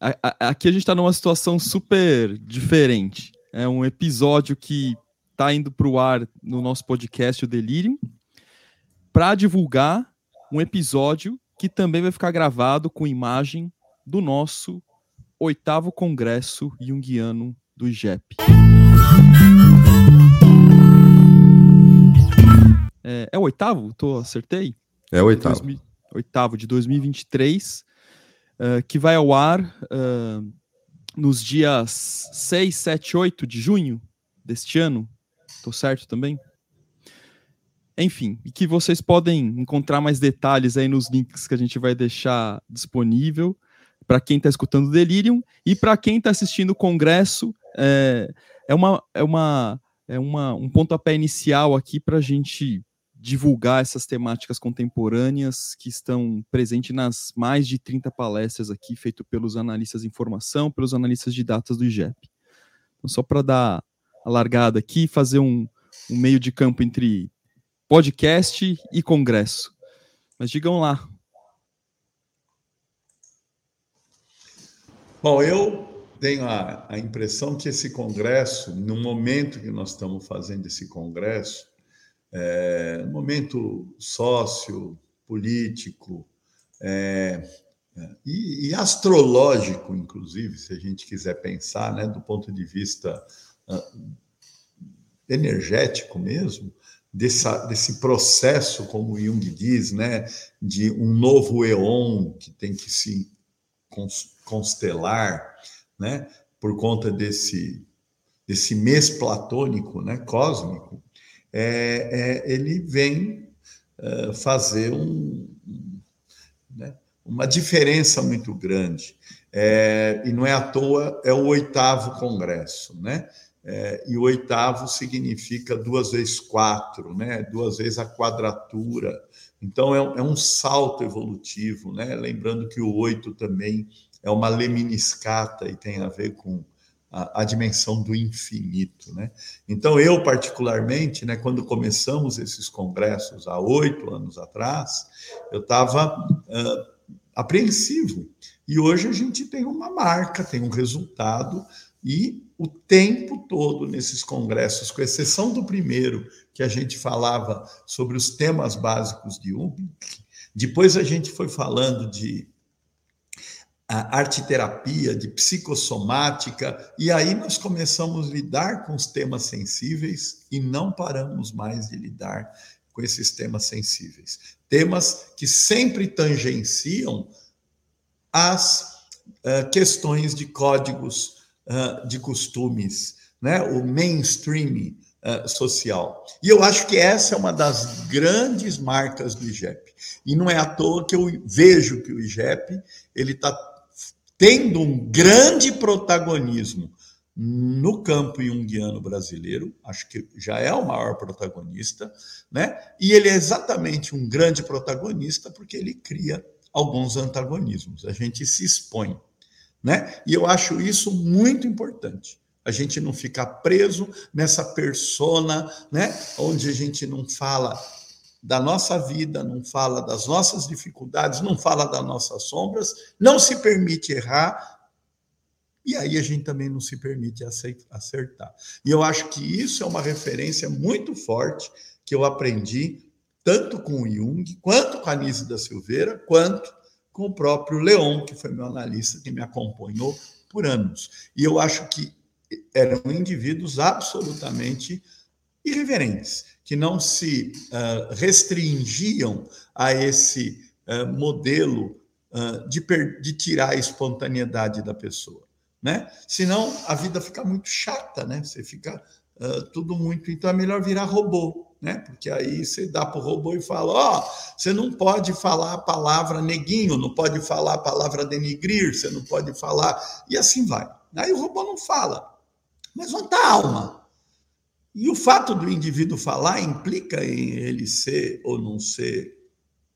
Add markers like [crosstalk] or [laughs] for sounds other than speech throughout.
aqui a gente está numa situação super diferente. É um episódio que está indo para o ar no nosso podcast, o Delirium, para divulgar um episódio que também vai ficar gravado com imagem do nosso oitavo congresso junguiano do IGEP. É, é o oitavo? Tô, acertei? É o oitavo. Dois, oitavo de 2023, uh, que vai ao ar uh, nos dias 6, 7, 8 de junho deste ano. Tô certo também? Enfim, e que vocês podem encontrar mais detalhes aí nos links que a gente vai deixar disponível para quem está escutando Delirium e para quem está assistindo o Congresso. É, é, uma, é, uma, é uma, um pontapé inicial aqui para a gente divulgar essas temáticas contemporâneas que estão presentes nas mais de 30 palestras aqui, feito pelos analistas de informação, pelos analistas de datas do IGEP. Então, só para dar a largada aqui, fazer um, um meio de campo entre podcast e congresso. Mas digam lá. Bom, eu tenho a, a impressão que esse congresso, no momento que nós estamos fazendo esse congresso, é, momento sócio, político é, é, e, e, astrológico, inclusive, se a gente quiser pensar, né, do ponto de vista uh, energético mesmo, dessa, desse processo, como Jung diz, né, de um novo eon que tem que se constelar, né, por conta desse, desse mês platônico, né, cósmico, é, é ele vem é, fazer um, né, uma diferença muito grande. É, e não é à toa, é o oitavo congresso, né? É, e o oitavo significa duas vezes quatro, né? duas vezes a quadratura. Então, é um, é um salto evolutivo, né? lembrando que o oito também é uma leminiscata e tem a ver com a, a, dimensão do infinito. Né? Então, eu, particularmente, né, quando começamos esses congressos há oito anos atrás, eu estava uh, apreensivo. E hoje a gente tem uma marca, tem um resultado e o tempo todo nesses congressos, com exceção do primeiro, que a gente falava sobre os temas básicos de Jung, depois a gente foi falando de arte terapia, de psicossomática, e aí nós começamos a lidar com os temas sensíveis e não paramos mais de lidar com esses temas sensíveis. Temas que sempre tangenciam as uh, questões de códigos de costumes, né? o mainstream uh, social. E eu acho que essa é uma das grandes marcas do IGEP. E não é à toa que eu vejo que o IGEP ele está tendo um grande protagonismo no campo junguiano brasileiro, acho que já é o maior protagonista, né? E ele é exatamente um grande protagonista porque ele cria alguns antagonismos. A gente se expõe né? E eu acho isso muito importante. A gente não ficar preso nessa persona, né? Onde a gente não fala da nossa vida, não fala das nossas dificuldades, não fala das nossas sombras, não se permite errar, e aí a gente também não se permite acertar. E eu acho que isso é uma referência muito forte que eu aprendi tanto com o Jung, quanto com a Anise da Silveira, quanto com o próprio Leon, que foi meu analista, que me acompanhou por anos. E eu acho que eram indivíduos absolutamente irreverentes, que não se uh, restringiam a esse uh, modelo uh, de, de, tirar a espontaneidade da pessoa. Né? Senão a vida fica muito chata, né? Você fica tudo muito. Então é melhor virar robô né? Porque aí você dá para o robô e fala: ó, oh, você não pode falar a palavra neguinho, não pode falar a palavra denigrir, você não pode falar. E assim vai. Aí o robô não fala. Mas onde está a alma? E o fato do indivíduo falar implica em ele ser ou não ser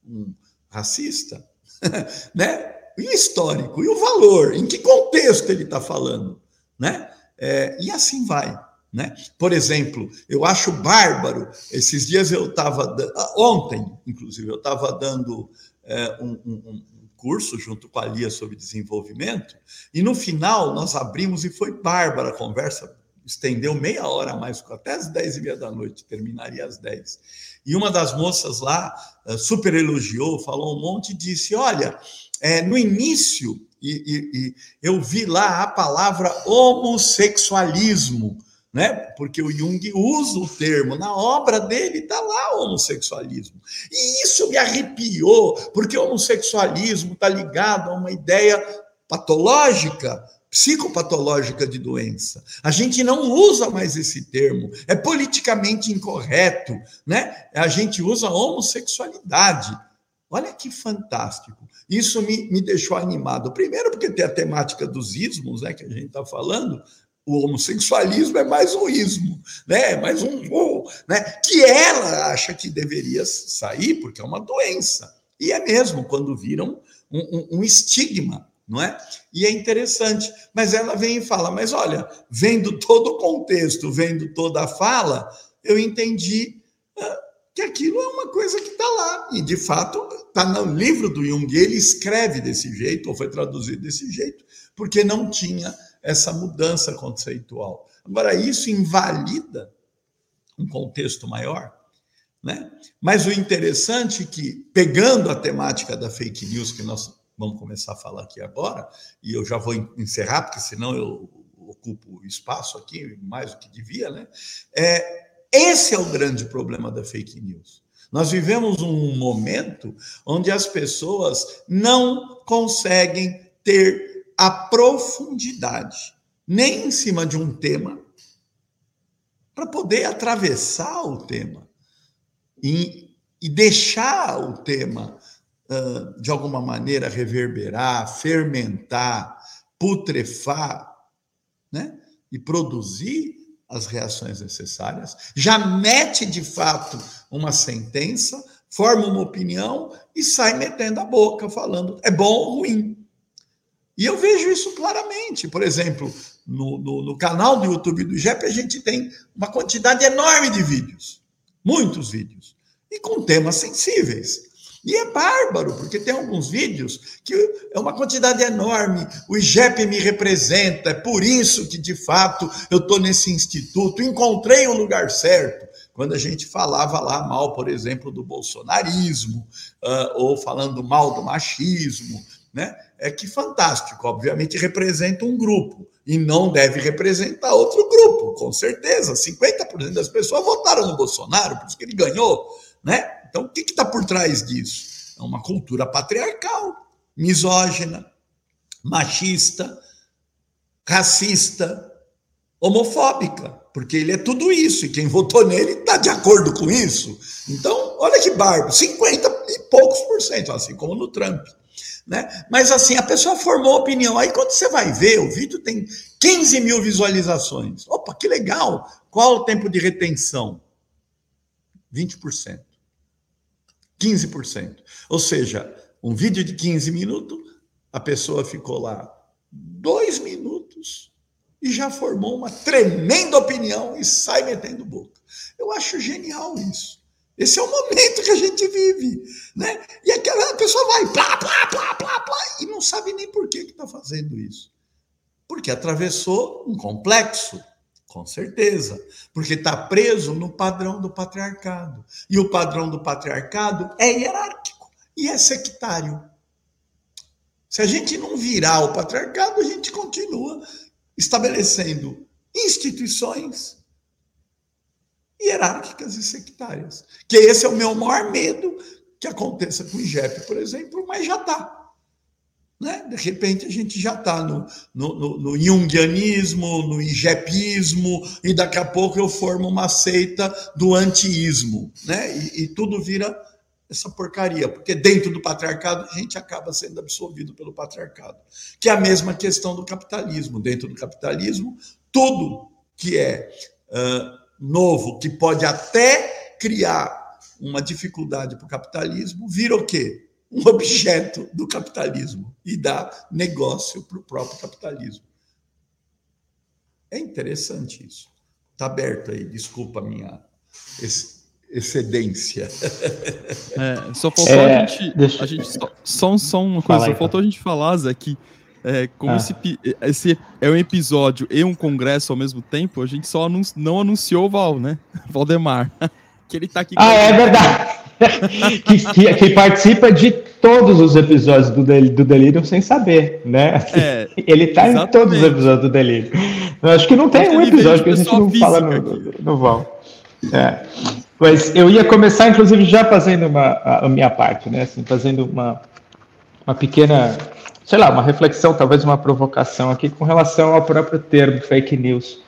um racista, [laughs] né? E histórico, e o valor, em que contexto ele está falando, né? É, e assim vai. Né? Por exemplo, eu acho bárbaro. Esses dias eu estava, ontem, inclusive, eu estava dando é, um, um, um, curso junto com a Lia sobre desenvolvimento, e no final nós abrimos e foi bárbara a conversa, estendeu meia hora a mais, até as dez e meia da noite, terminaria às dez. E uma das moças lá eh, super elogiou, falou um monte e disse: Olha, é, no início, e, e, e eu vi lá a palavra homossexualismo né? Porque o Jung usa o termo, na obra dele está lá o homossexualismo. E isso me arrepiou, porque o homossexualismo está ligado a uma ideia patológica, psicopatológica de doença. A gente não usa mais esse termo, é politicamente incorreto, né? A gente usa homossexualidade. Olha que fantástico. Isso me, me deixou animado. Primeiro, porque tem a temática dos ismos, né, que a gente está falando, o homossexualismo é mais um ismo, né? É mais um voo, né? Que ela acha que deveria sair porque é uma doença. E é mesmo quando viram um, um, um estigma, não é? E é interessante. Mas ela vem e fala: mas olha, vendo todo o contexto, vendo toda a fala, eu entendi que aquilo é uma coisa que está lá. E, de fato, está no livro do Jung. Ele escreve desse jeito, ou foi traduzido desse jeito, porque não tinha essa mudança conceitual. Agora, isso invalida um contexto maior, né? Mas o interessante é que, pegando a temática da fake news, que nós vamos começar a falar aqui agora, e eu já vou encerrar, porque senão eu ocupo espaço aqui, mais do que devia, né? É, esse é o grande problema da fake news. Nós vivemos um momento onde as pessoas não conseguem ter a profundidade, nem em cima de um tema, para poder atravessar o tema e, e deixar o tema, de alguma maneira, reverberar, fermentar, putrefar, né? e produzir as reações necessárias, já mete de fato uma sentença, forma uma opinião e sai metendo a boca, falando é bom ou ruim. E eu vejo isso claramente. Por exemplo, no, no, no canal do YouTube do IGEP, a gente tem uma quantidade enorme de vídeos, muitos vídeos, e com temas sensíveis. E é bárbaro, porque tem alguns vídeos que é uma quantidade enorme. O IGEP me representa, é por isso que, de fato, eu estou nesse instituto, encontrei o lugar certo. Quando a gente falava lá mal, por exemplo, do bolsonarismo, uh, ou falando mal do machismo, né? É que fantástico, obviamente representa um grupo e não deve representar outro grupo, com certeza. 50% das pessoas votaram no Bolsonaro, por isso que ele ganhou, né? Então, o que está por trás disso? É uma cultura patriarcal, misógina, machista, racista, homofóbica, porque ele é tudo isso, e quem votou nele está de acordo com isso. Então, olha que barba, 50 e poucos por cento, assim como no Trump. Né? Mas assim, a pessoa formou opinião. Aí quando você vai ver, o vídeo tem 15 mil visualizações. Opa, que legal! Qual o tempo de retenção? 20%. 15%. Ou seja, um vídeo de 15 minutos, a pessoa ficou lá dois minutos e já formou uma tremenda opinião e sai metendo boca. Eu acho genial isso. Esse é o momento que a gente vive, né? E aquela pessoa vai plá, plá, plá, plá, plá, e não sabe nem por que está fazendo isso. Porque atravessou um complexo, com certeza. Porque está preso no padrão do patriarcado. E o padrão do patriarcado é hierárquico e é sectário. Se a gente não virar o patriarcado, a gente continua estabelecendo instituições hierárquicas e sectárias. Que esse é o meu maior medo que aconteça com o IGEP, por exemplo, mas já está. Né? De repente a gente já está no, no, no, no jungianismo, no igepismo, e daqui a pouco eu formo uma seita do antiísmo, né? E, e, tudo vira essa porcaria, porque dentro do patriarcado a gente acaba sendo absorvido pelo patriarcado, que é a mesma questão do capitalismo. Dentro do capitalismo, tudo que é uh, novo, que pode até criar uma dificuldade para o capitalismo, vira o quê? Um objeto do capitalismo e dá negócio para o próprio capitalismo. É interessante isso. Está aberto aí, desculpa minha, esse, excedência. É, só faltou é, a gente. Deixa... A gente só, só, só uma coisa, Fala só faltou a gente falar, Zé, que é, como ah. esse, esse é um episódio e um congresso ao mesmo tempo, a gente só anun não anunciou o Val, né? [laughs] Valdemar. Que ele tá aqui. Ah, é verdade. [laughs] que, que, que, participa de todos os episódios do, do Delírio sem saber, né? É, ele tá exatamente. em todos os episódios do Delírio. Eu acho que não tem um episódio que a gente não fala no, no, no Val. É. Mas eu ia começar, inclusive, já fazendo uma, a, a minha parte, né? Assim, fazendo uma, uma pequena, sei lá, uma reflexão, talvez uma provocação aqui com relação ao próprio termo fake news.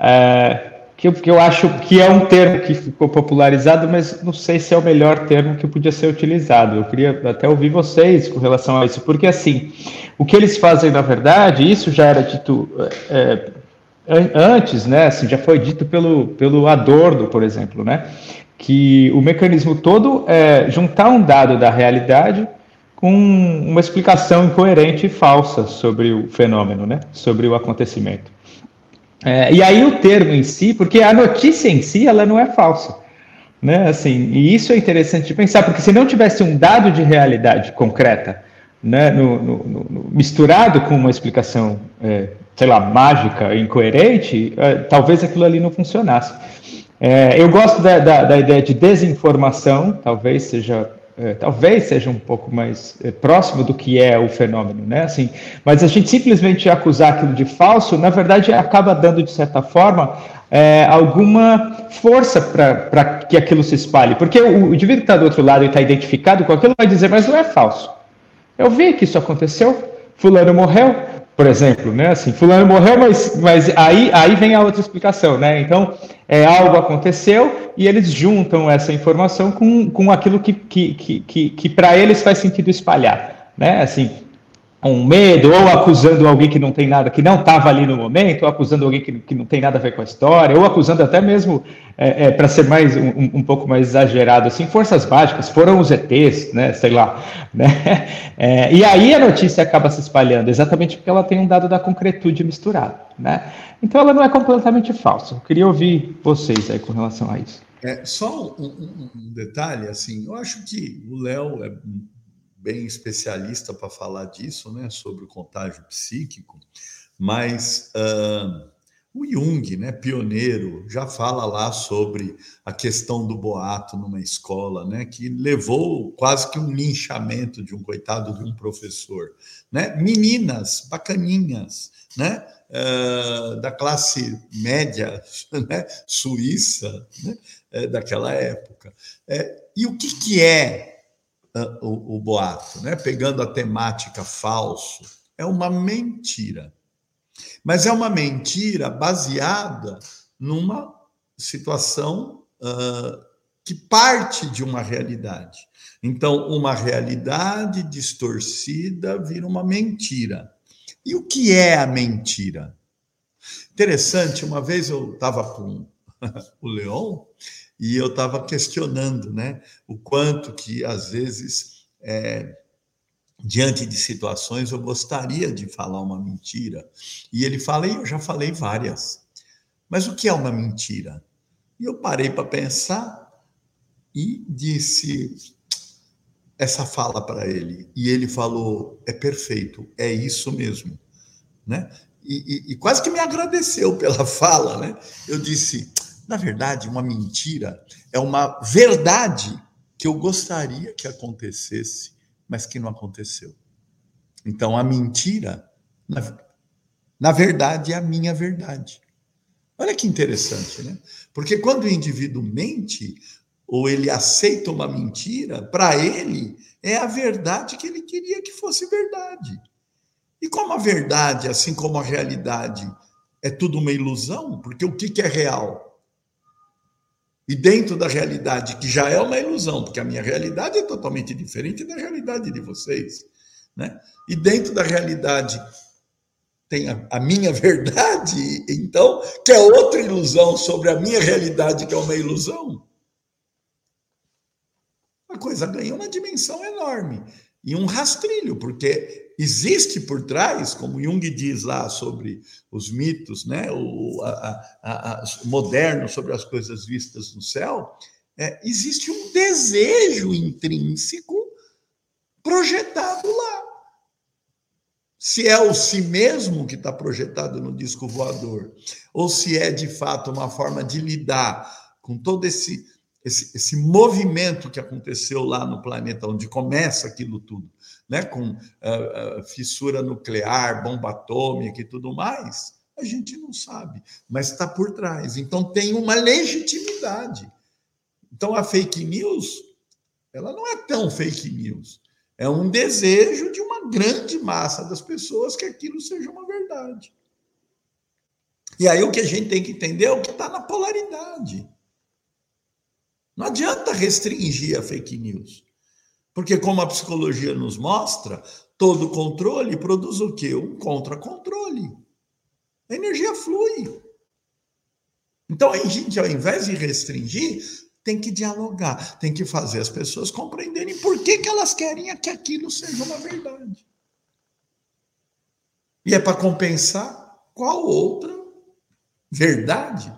É, que, eu, que eu acho que é um termo que ficou popularizado, mas não sei se é o melhor termo que podia ser utilizado. Eu queria até ouvir vocês com relação a isso, porque assim, o que eles fazem na verdade, isso já era dito é, antes, né? Assim, já foi dito pelo, pelo Adorno, por exemplo, né? Que o mecanismo todo é juntar um dado da realidade com uma explicação incoerente e falsa sobre o fenômeno, né? Sobre o acontecimento. É, e aí o termo em si, porque a notícia em si, ela não é falsa. Né? Assim, e isso é interessante de pensar, porque se não tivesse um dado de realidade concreta, né, no, no, no, misturado com uma explicação, é, sei lá, mágica, incoerente, é, talvez aquilo ali não funcionasse. É, eu gosto da, da, da, ideia de desinformação, talvez seja é, talvez seja um pouco mais é, próximo do que é o fenômeno, né? Assim, mas a gente simplesmente acusar aquilo de falso, na verdade, acaba dando, de certa forma, é, alguma força para que aquilo se espalhe. Porque o, o indivíduo que está do outro lado e está identificado com aquilo vai dizer, mas não é falso. Eu vi que isso aconteceu, fulano morreu, por exemplo, né? Assim, fulano morreu, mas, mas aí, aí vem a outra explicação, né? Então, é, algo aconteceu e eles juntam essa informação com, com aquilo que, que, que, que, que para eles faz sentido espalhar, né? Assim, um medo, ou acusando alguém que não tem nada, que não estava ali no momento, ou acusando alguém que, que não tem nada a ver com a história, ou acusando até mesmo, é, é, para ser mais um, um, pouco mais exagerado, assim, forças mágicas, foram os ETs, né, sei lá, [laughs] né, é, e aí a notícia acaba se espalhando, exatamente porque ela tem um dado da concretude misturado, né, então ela não é completamente falsa, eu queria ouvir vocês aí com relação a isso. É, só um, um detalhe, assim, eu acho que o Léo é bem especialista para falar disso, né, sobre o contágio psíquico, mas uh, o Jung, né, pioneiro, já fala lá sobre a questão do boato numa escola, né, que levou quase que um linchamento de um coitado de um professor, né, meninas bacaninhas, né, uh, da classe média, [laughs] né, suíça, né, eh, daquela época. É, e o que, que é o, o boato, né? pegando a temática falso, é uma mentira. Mas é uma mentira baseada numa situação uh, que parte de uma realidade. Então, uma realidade distorcida vira uma mentira. E o que é a mentira? Interessante, uma vez eu estava com [laughs] o Leon e eu estava questionando né, o quanto que, às vezes, é, diante de situações, eu gostaria de falar uma mentira. E ele fala, e eu já falei várias. Mas o que é uma mentira? E eu parei para pensar e disse essa fala para ele. E ele falou: é perfeito, é isso mesmo. Né? E, e, e quase que me agradeceu pela [laughs] fala. Né? Eu disse: na verdade, uma mentira é uma verdade que eu gostaria que acontecesse, mas que não aconteceu. Então, a mentira, na, na verdade, é a minha verdade. Olha que interessante, né? Porque quando o indivíduo mente, ou ele aceita uma mentira, para ele é a verdade que ele queria que fosse verdade. E como a verdade, assim como a realidade, é tudo uma ilusão, porque o que é real? E dentro da realidade, que já é uma ilusão, porque a minha realidade é totalmente diferente da realidade de vocês. Né? E dentro da realidade tem a, a, minha [laughs] verdade, então, que é outra ilusão sobre a minha realidade, que é uma ilusão. A coisa ganha uma dimensão enorme e um rastrilho, porque existe por trás, como Jung diz lá sobre os mitos, né, o a, a, a, moderno sobre as coisas vistas no céu, é, existe um desejo intrínseco projetado lá. Se é o si mesmo que está projetado no disco voador, ou se é de fato uma forma de lidar com todo esse, esse, esse movimento que aconteceu lá no planeta, onde começa aquilo tudo, né? com uh, uh, fissura nuclear, bomba atômica e tudo mais, a gente não sabe, mas está por trás. Então tem uma legitimidade. Então a fake news, ela não é tão fake news. É um desejo de uma grande massa das pessoas que aquilo seja uma verdade. E aí o que a gente tem que entender é o que está na polaridade. Não adianta restringir a fake news. Porque, como a psicologia nos mostra, todo controle produz o quê? Um contra-controle. A energia flui. Então, a gente, ao invés de restringir, tem que dialogar, tem que fazer as pessoas compreenderem por que, que elas querem que aquilo seja uma verdade. E é para compensar qual outra verdade?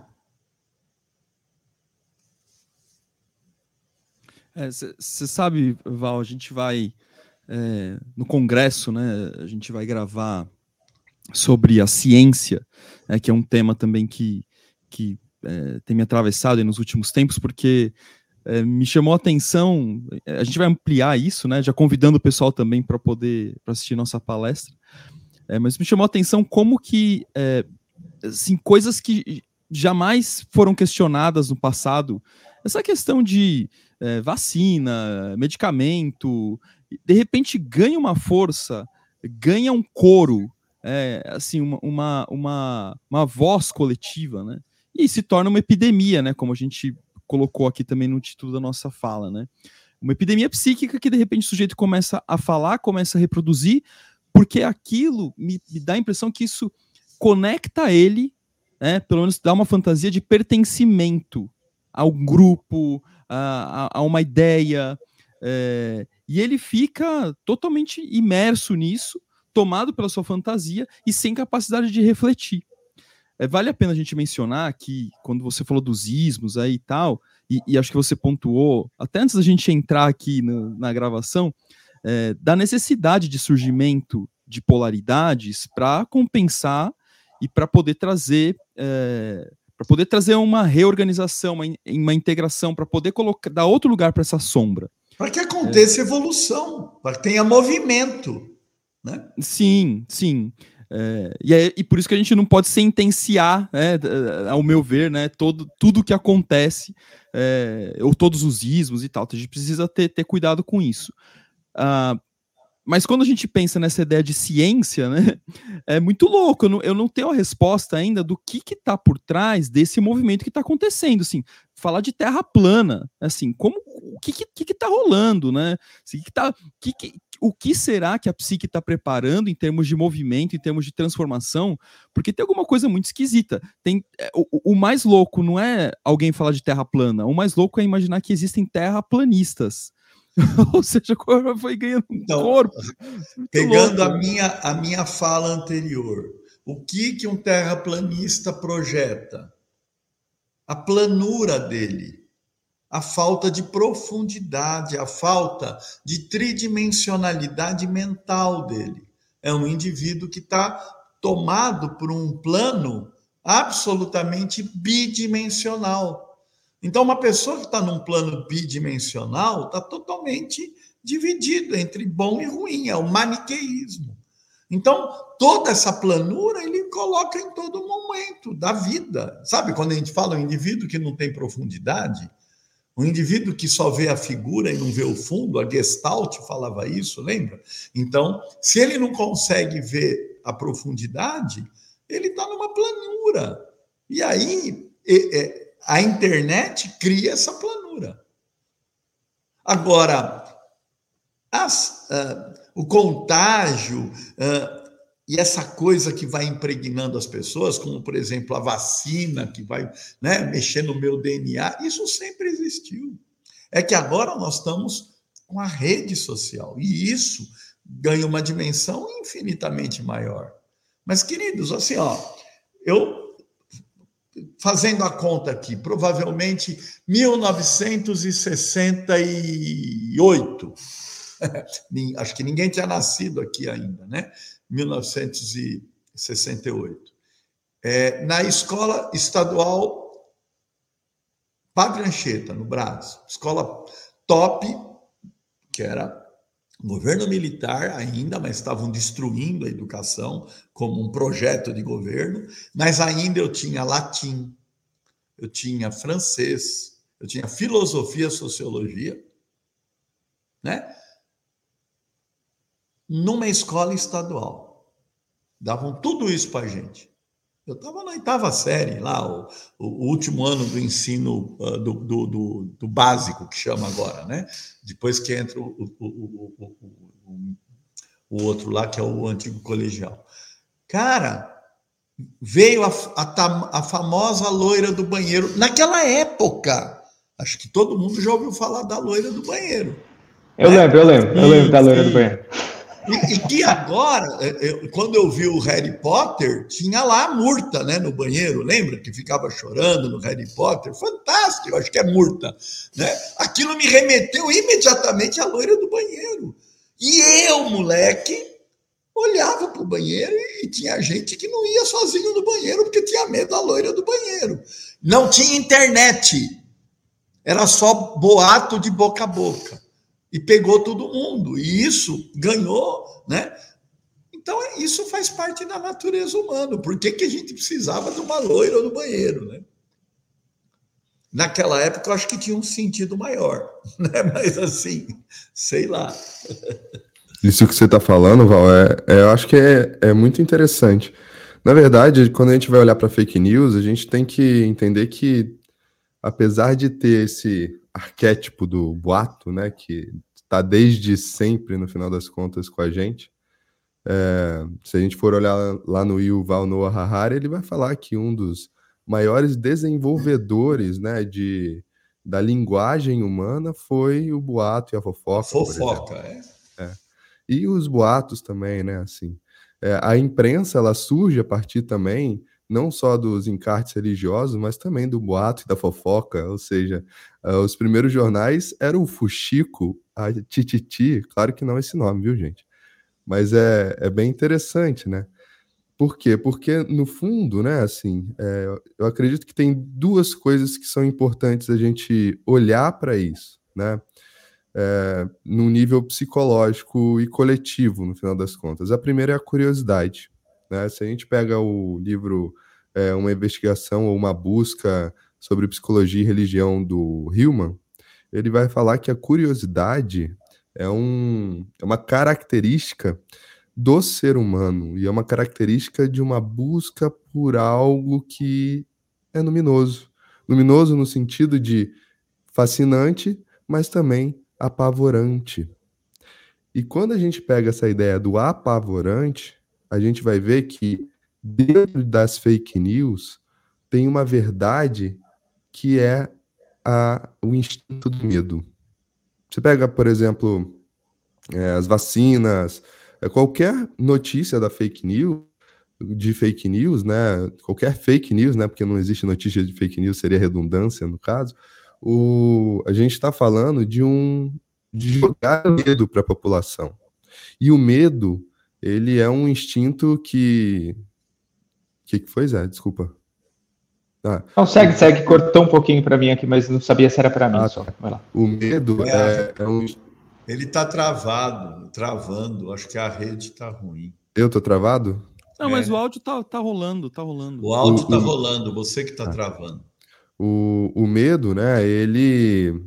Você é, sabe, Val, a gente vai é, no congresso, né? A gente vai gravar sobre a ciência, né, que é um tema também que, que é, tem me atravessado nos últimos tempos, porque é, me chamou a atenção. É, a gente vai ampliar isso, né? Já convidando o pessoal também para poder pra assistir nossa palestra. É, mas me chamou a atenção como que é, assim, coisas que jamais foram questionadas no passado. Essa questão de é, vacina, medicamento, de repente ganha uma força, ganha um coro, é, assim, uma, uma, uma, uma voz coletiva, né? e se torna uma epidemia, né? Como a gente colocou aqui também no título da nossa fala, né? Uma epidemia psíquica que de repente o sujeito começa a falar, começa a reproduzir, porque aquilo me, me dá a impressão que isso conecta ele, né? Pelo menos dá uma fantasia de pertencimento ao grupo, a, uma ideia, é, e ele fica totalmente imerso nisso, tomado pela sua fantasia e sem capacidade de refletir. É, vale a pena a gente mencionar que, quando você falou dos ismos aí e tal, e, e acho que você pontuou, até antes da gente entrar aqui na gravação, é, da necessidade de surgimento de polaridades para compensar e para poder trazer é, para poder trazer uma reorganização, uma, uma integração, para poder colocar dar outro lugar para essa sombra. Para que aconteça é. evolução, para que tenha movimento. Né? Sim, sim. É, e, é, e por isso que a gente não pode sentenciar, né, ao meu ver, né, todo, tudo que acontece, é, ou todos os ismos e tal. Então a gente precisa ter, ter cuidado com isso. Ah, mas quando a gente pensa nessa ideia de ciência, né, [laughs] é muito louco. Eu não, eu não tenho a resposta ainda do que está por trás desse movimento que está acontecendo. Assim, falar de terra plana, assim, como o que que, que tá rolando, né? Assim, que tá, que, que, o que será que a psique está preparando em termos de movimento, em termos de transformação? Porque tem alguma coisa muito esquisita. Tem é, o, o mais louco não é alguém falar de terra plana. O mais louco é imaginar que existem terraplanistas. [laughs] Ou seja, foi ganhando então, corpo. [laughs] Pegando louco. a minha, a minha fala anterior, o que, que um terraplanista projeta? A planura dele a falta de profundidade, a falta de tridimensionalidade mental dele. É um indivíduo que está tomado por um plano absolutamente bidimensional. Então, uma pessoa que está num plano bidimensional está totalmente dividido entre bom e ruim, é o maniqueísmo. Então, toda essa planura ele coloca em todo momento da vida. Sabe quando a gente fala um indivíduo que não tem profundidade? Um indivíduo que só vê a figura e não vê o fundo, a Gestalt falava isso, lembra? Então, se ele não consegue ver a profundidade, ele está numa planura. E aí a internet cria essa planura. Agora, as, uh, o contágio, uh, e essa coisa que vai impregnando as pessoas, como por exemplo a vacina que vai né, mexer no meu DNA, isso sempre existiu. É que agora nós estamos com a rede social e isso ganha uma dimensão infinitamente maior. Mas queridos, assim, ó, eu fazendo a conta aqui, provavelmente 1968. [laughs] Acho que ninguém tinha nascido aqui ainda, né? 1968. É, na escola estadual Padre Anchieta, no Brás, escola top, que era governo militar ainda, mas estavam destruindo a educação como um projeto de governo, mas ainda eu tinha latim, eu tinha francês, eu tinha filosofia, sociologia, né? Numa escola estadual. Davam tudo isso para a gente. Eu estava na oitava série, lá, o, o, último ano do ensino uh, do, do, do, do, básico, que chama agora, né? Depois que entra o, o, o, outro lá, que é o antigo colegial. Cara, veio a, a, a famosa loira do banheiro. Naquela época, acho que todo mundo já ouviu falar da loira do banheiro. Eu né? lembro, eu lembro, eu lembro da loira do banheiro. E, e, que agora, eu, quando eu vi o Harry Potter, tinha lá a Murta, né, no banheiro, lembra? Que ficava chorando no Harry Potter. Fantástico, acho que é Murta. Né? Aquilo me remeteu imediatamente à loira do banheiro. E eu, moleque, olhava para o banheiro e tinha gente que não ia sozinho no banheiro porque tinha medo da loira do banheiro. Não tinha internet. Era só boato de boca a boca e pegou todo mundo. E isso ganhou, né? Então, é, isso faz parte da natureza humana. Por que, que a gente precisava de uma loira no banheiro, né? Naquela época, eu acho que tinha um sentido maior, [laughs] né? Mas assim, sei lá. Isso que você está falando, Val, é, é, eu acho que é, é muito interessante. Na verdade, quando a gente vai olhar para fake news, a gente tem que entender que, apesar de ter esse arquétipo do boato, né, que está desde sempre, no final das contas, com a gente. É, se a gente for olhar lá no Yuval Noah Harari, ele vai falar que um dos maiores desenvolvedores né, de, da linguagem humana foi o boato e a fofoca. Fofoca, é. é. E os boatos também, né? Assim, é, a imprensa ela surge a partir também não só dos encartes religiosos, mas também do boato e da fofoca, ou seja, uh, os primeiros jornais eram o Fuxico, a Tititi, claro que não esse nome, viu, gente? Mas é, é bem interessante, né? Por quê? Porque, no fundo, né, assim, é, eu acredito que tem duas coisas que são importantes a gente olhar para isso, né? É, no nível psicológico e coletivo, no final das contas. A primeira é a curiosidade. Né? Se a gente pega o livro é, Uma Investigação ou uma Busca sobre Psicologia e Religião do Hillman, ele vai falar que a curiosidade é, um, é uma característica do ser humano e é uma característica de uma busca por algo que é luminoso. Luminoso no sentido de fascinante, mas também apavorante. E quando a gente pega essa ideia do apavorante, a gente vai ver que dentro das fake news tem uma verdade que é a, o instinto do medo. Você pega, por exemplo, é, as vacinas, é, qualquer notícia da fake news, de fake news, né? Qualquer fake news, né? Porque não existe notícia de fake news, seria redundância no caso. O, a gente está falando de um de jogar medo para a população. E o medo ele é um instinto que. O que, que foi, Zé? Desculpa. Ah, não, segue, segue. Cortou um pouquinho para mim aqui, mas não sabia se era para mim. Ah, só. Tá. Vai lá. O medo é, é um. Ele está travado, travando. Acho que a rede está ruim. Eu tô travado? Não, é. mas o áudio tá, tá rolando, tá rolando. O áudio o, tá rolando, você que tá ah. travando. O, o medo, né, ele,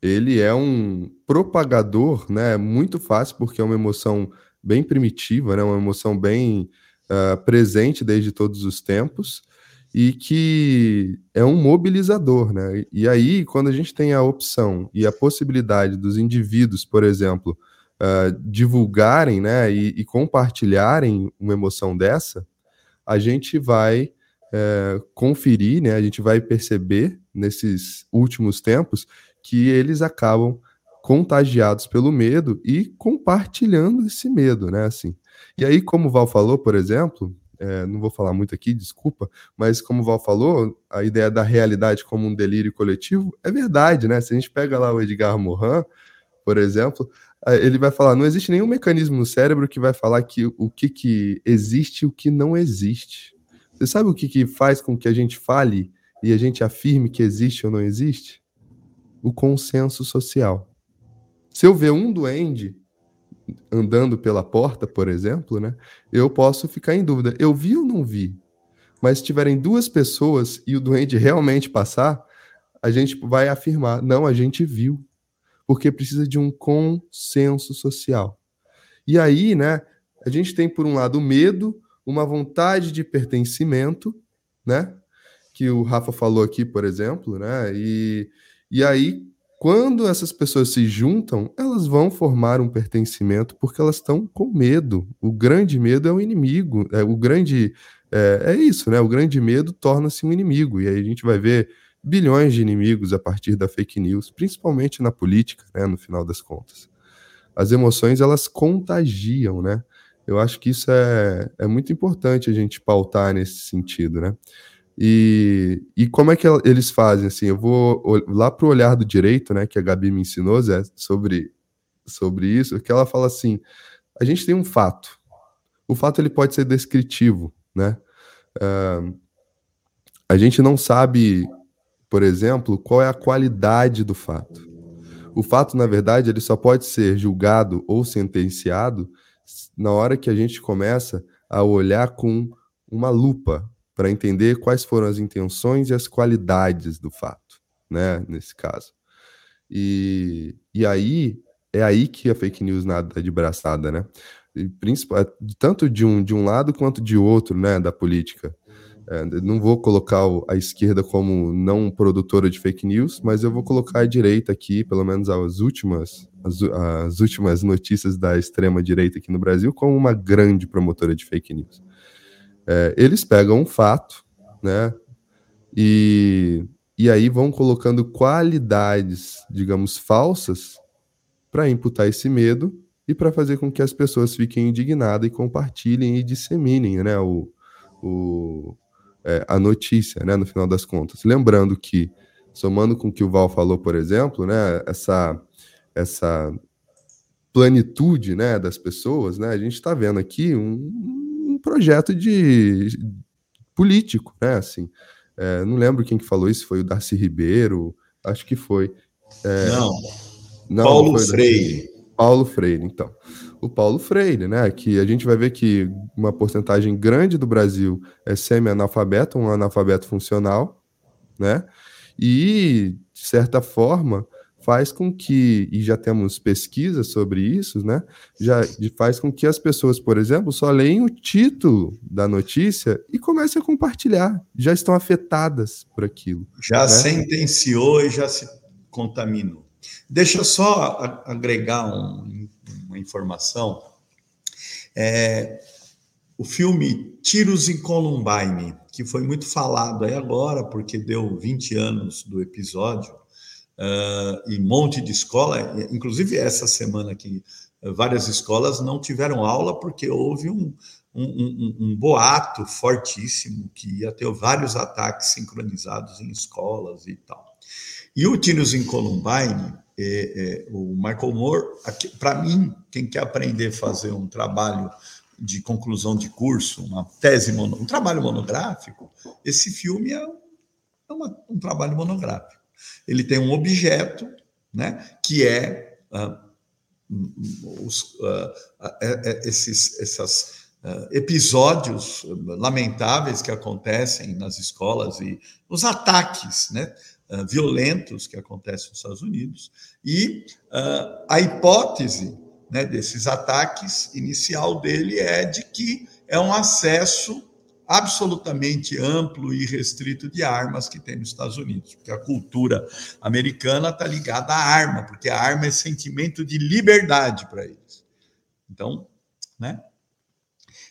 ele é um propagador, né, muito fácil, porque é uma emoção bem primitiva, né? uma emoção bem uh, presente desde todos os tempos e que é um mobilizador, né? E aí, quando a gente tem a opção e a possibilidade dos indivíduos, por exemplo, uh, divulgarem, né, e, e, compartilharem uma emoção dessa, a gente vai uh, conferir, né, a gente vai perceber nesses últimos tempos que eles acabam contagiados pelo medo e compartilhando esse medo, né? Assim. E aí, como o Val falou, por exemplo, é, não vou falar muito aqui, desculpa, mas como o Val falou, a ideia da realidade como um delírio coletivo é verdade, né? Se a gente pega lá o Edgar Morin, por exemplo, ele vai falar: não existe nenhum mecanismo no cérebro que vai falar que o que, que existe e o que não existe. Você sabe o que, que faz com que a gente fale e a gente afirme que existe ou não existe? O consenso social. Se eu ver um duende andando pela porta, por exemplo, né, eu posso ficar em dúvida: eu vi ou não vi? Mas se tiverem duas pessoas e o duende realmente passar, a gente vai afirmar: não, a gente viu porque precisa de um consenso social. E aí, né, a gente tem por um lado medo, uma vontade de pertencimento, né, que o Rafa falou aqui, por exemplo, né, e, e aí quando essas pessoas se juntam, elas vão formar um pertencimento porque elas estão com medo. O grande medo é o inimigo. É, o grande é, é isso, né? O grande medo torna-se um inimigo. E aí a gente vai ver bilhões de inimigos a partir da fake news, principalmente na política, né, no final das contas. As emoções, elas contagiam, né? Eu acho que isso é, é muito importante a gente pautar nesse sentido, né? E, e como é que eles fazem, assim, eu vou lá para o olhar do direito, né, que a Gabi me ensinou, Zé, sobre, sobre isso, que ela fala assim, a gente tem um fato, o fato ele pode ser descritivo, né? Uh, a gente não sabe por exemplo, qual é a qualidade do fato. O fato, na verdade, ele só pode ser julgado ou sentenciado na hora que a gente começa a olhar com uma lupa para entender quais foram as intenções e as qualidades do fato, né, nesse caso. E, e aí é aí que a fake news nada de braçada, né? E, tanto de um, de um lado quanto de outro, né, da política. É, não vou colocar a esquerda como não produtora de fake news, mas eu vou colocar a direita aqui, pelo menos as últimas, as, as últimas notícias da extrema direita aqui no Brasil, como uma grande promotora de fake news. É, eles pegam um fato, né, e, e aí vão colocando qualidades, digamos, falsas para imputar esse medo e para fazer com que as pessoas fiquem indignadas e compartilhem e disseminem, né, o, o, é, a notícia, né, no final das contas. Lembrando que, somando com o que o Val falou, por exemplo, né, essa, essa plenitude né, das pessoas, né, a gente está vendo aqui um, projeto de político, né, assim. É, não lembro quem que falou isso, foi o Darcy Ribeiro, acho que foi. É, não, não, Paulo Freire. Paulo Freire, então o Paulo Freire, né? Que a gente vai ver que uma porcentagem grande do Brasil é semi-analfabeto, um analfabeto funcional, né? E, de certa forma, faz com que, e já temos pesquisas sobre isso, né? Já faz com que as pessoas, por exemplo, só leem o título da notícia e comecem a compartilhar, já estão afetadas por aquilo. Já né? sentenciou e já se contaminou. Deixa eu só agregar um uma informação. É, o filme Tiros em Columbine, que foi muito falado aí agora, porque deu 20 anos do episódio, uh, e monte de escola, inclusive essa semana aqui, várias escolas não tiveram aula porque houve um, um, um, um, boato fortíssimo que ia ter vários ataques sincronizados em escolas e tal. E o Tiros em Columbine é, é, o Michael Moore, para mim, quem quer aprender a fazer um trabalho de conclusão de curso, uma tese, um trabalho monográfico, esse filme é, é uma, um trabalho monográfico. Ele tem um objeto, né, que é uh, os, uh, uh, esses essas, episódios lamentáveis que acontecem nas escolas e os ataques, né, uh, violentos que acontecem nos Estados Unidos, e uh, a hipótese né, desses ataques inicial dele é de que é um acesso absolutamente amplo e restrito de armas que tem nos Estados Unidos, porque a cultura americana está ligada à arma, porque a arma é sentimento de liberdade para eles. Então, né?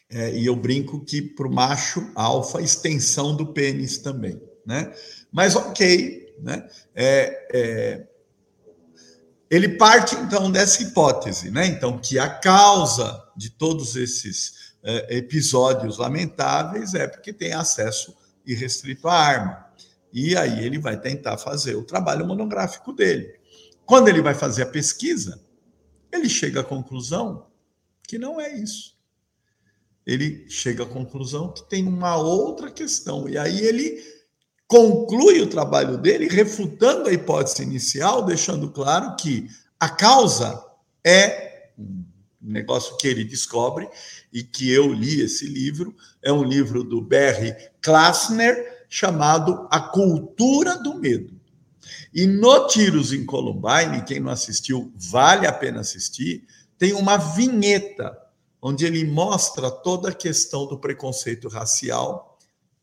É, e eu brinco que para o macho alfa, extensão do pênis também, né? Mas ok, né? É, é, ele parte então dessa hipótese, né? Então que a causa de todos esses episódios lamentáveis, é porque tem acesso irrestrito à arma. E aí ele vai tentar fazer o trabalho monográfico dele. Quando ele vai fazer a pesquisa, ele chega à conclusão que não é isso. Ele chega à conclusão que tem uma outra questão. E aí ele conclui o trabalho dele refutando a hipótese inicial, deixando claro que a causa é negócio que ele descobre e que eu li esse livro, é um livro do Barry Klassner chamado A Cultura do Medo. E no Tiros em Columbine, quem não assistiu, vale a pena assistir, tem uma vinheta onde ele mostra toda a questão do preconceito racial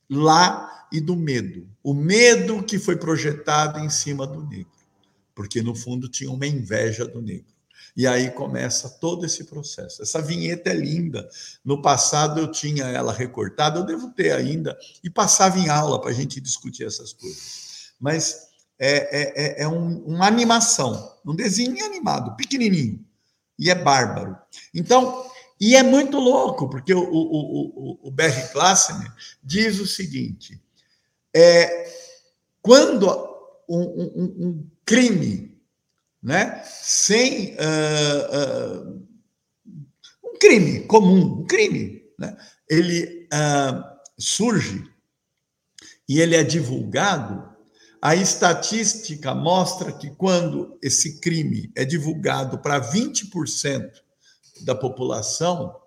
lá e do medo. O medo que foi projetado em cima do negro, porque no fundo tinha uma inveja do negro. E aí começa todo esse processo. Essa vinheta é linda. No passado eu tinha ela recortada, eu devo ter ainda, e passava em aula para a gente discutir essas coisas. Mas é, é, é, é um, uma animação, um desenho animado, pequenininho, e é bárbaro. Então, e é muito louco, porque o, o, o, o Barry Klassner diz o seguinte: é, quando um, um, um crime né? sem uh, uh, um crime comum, um crime, né? ele uh, surge e ele é divulgado, a estatística mostra que quando esse crime é divulgado para 20% da população,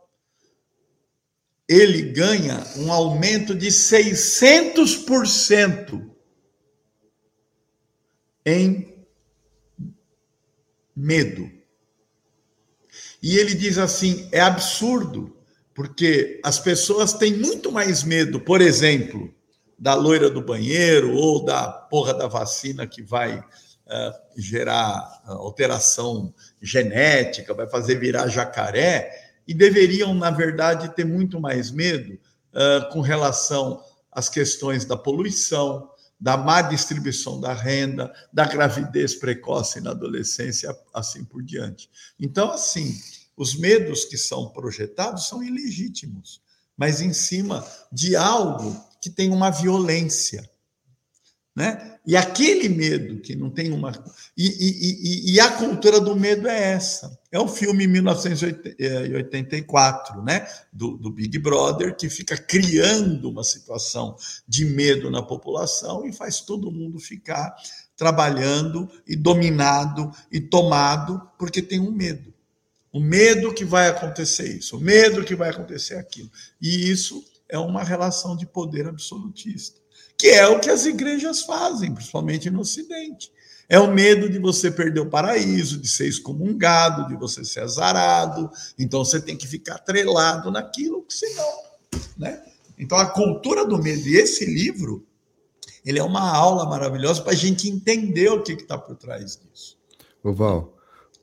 ele ganha um aumento de 600% em medo. E ele diz assim: é absurdo, porque as pessoas têm muito mais medo, por exemplo, da loira do banheiro ou da porra da vacina que vai uh, gerar alteração genética, vai fazer virar jacaré, e deveriam, na verdade, ter muito mais medo uh, com relação às questões da poluição, da má distribuição da renda, da gravidez precoce na adolescência, assim por diante. Então, assim, os medos que são projetados são ilegítimos, mas em cima de algo que tem uma violência. Né? E aquele medo que não tem uma. E, e, e, e, a cultura do medo é essa. É um filme 1984, né? Do, do, Big Brother, que fica criando uma situação de medo na população e faz todo mundo ficar trabalhando e dominado e tomado porque tem um medo. O medo que vai acontecer isso, o medo que vai acontecer aquilo. E isso é uma relação de poder absolutista que é o que as igrejas fazem, principalmente no Ocidente. É o medo de você perder o paraíso, de ser excomungado, de você ser azarado. Então você tem que ficar atrelado naquilo, senão. Né? Então a cultura do medo, e esse livro, ele é uma aula maravilhosa para a gente entender o que está por trás disso. Ô Val,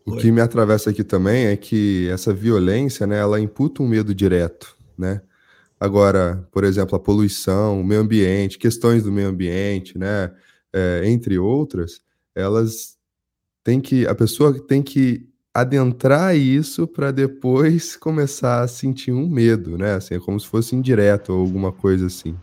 o que me atravessa aqui também é que essa violência, né, ela imputa um medo direto, né? Agora, por exemplo, a poluição, o meio ambiente, questões do meio ambiente, né, é, entre outras, elas têm que, a pessoa tem que adentrar isso para depois [laughs] começar a sentir um medo, né? Assim, é como se fosse indireto ou alguma coisa assim.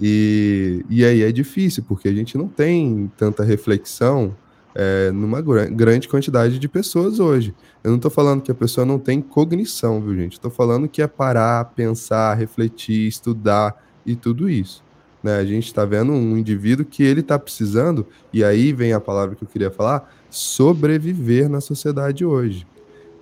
E, e aí é difícil, porque a gente não tem tanta reflexão é, numa grande quantidade de pessoas hoje. Eu não estou falando que a pessoa não tem cognição, viu, gente? Estou falando que é parar, pensar, refletir, estudar e tudo isso. Né? A gente está vendo um indivíduo que ele está precisando, e aí vem a palavra que eu queria falar, sobreviver na sociedade hoje.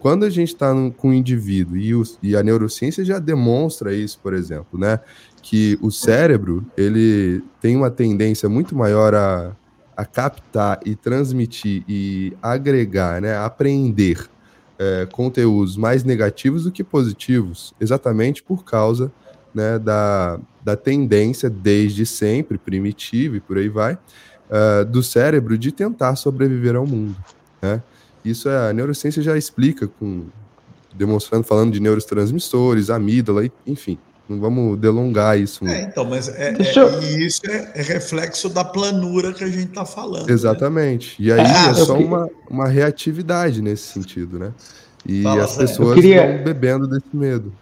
Quando a gente está com um indivíduo, e, o, e a neurociência já demonstra isso, por exemplo, né? que o cérebro ele tem uma tendência muito maior a a captar e transmitir e agregar, né, aprender é, conteúdos mais negativos do que positivos, exatamente por causa né, da, da tendência desde sempre, primitiva e por aí vai, uh, do cérebro de tentar sobreviver ao mundo. Né? Isso é, a neurociência já explica, com, demonstrando, falando de neurotransmissores, amígdala, enfim. Não vamos delongar isso. É, então, mas é, é, eu... isso é, é, reflexo da planura que a gente está falando. Né? Exatamente. Né? E aí ah, é só uma, uma reatividade nesse sentido, né? E Fala, as pessoas queria... vão bebendo desse medo.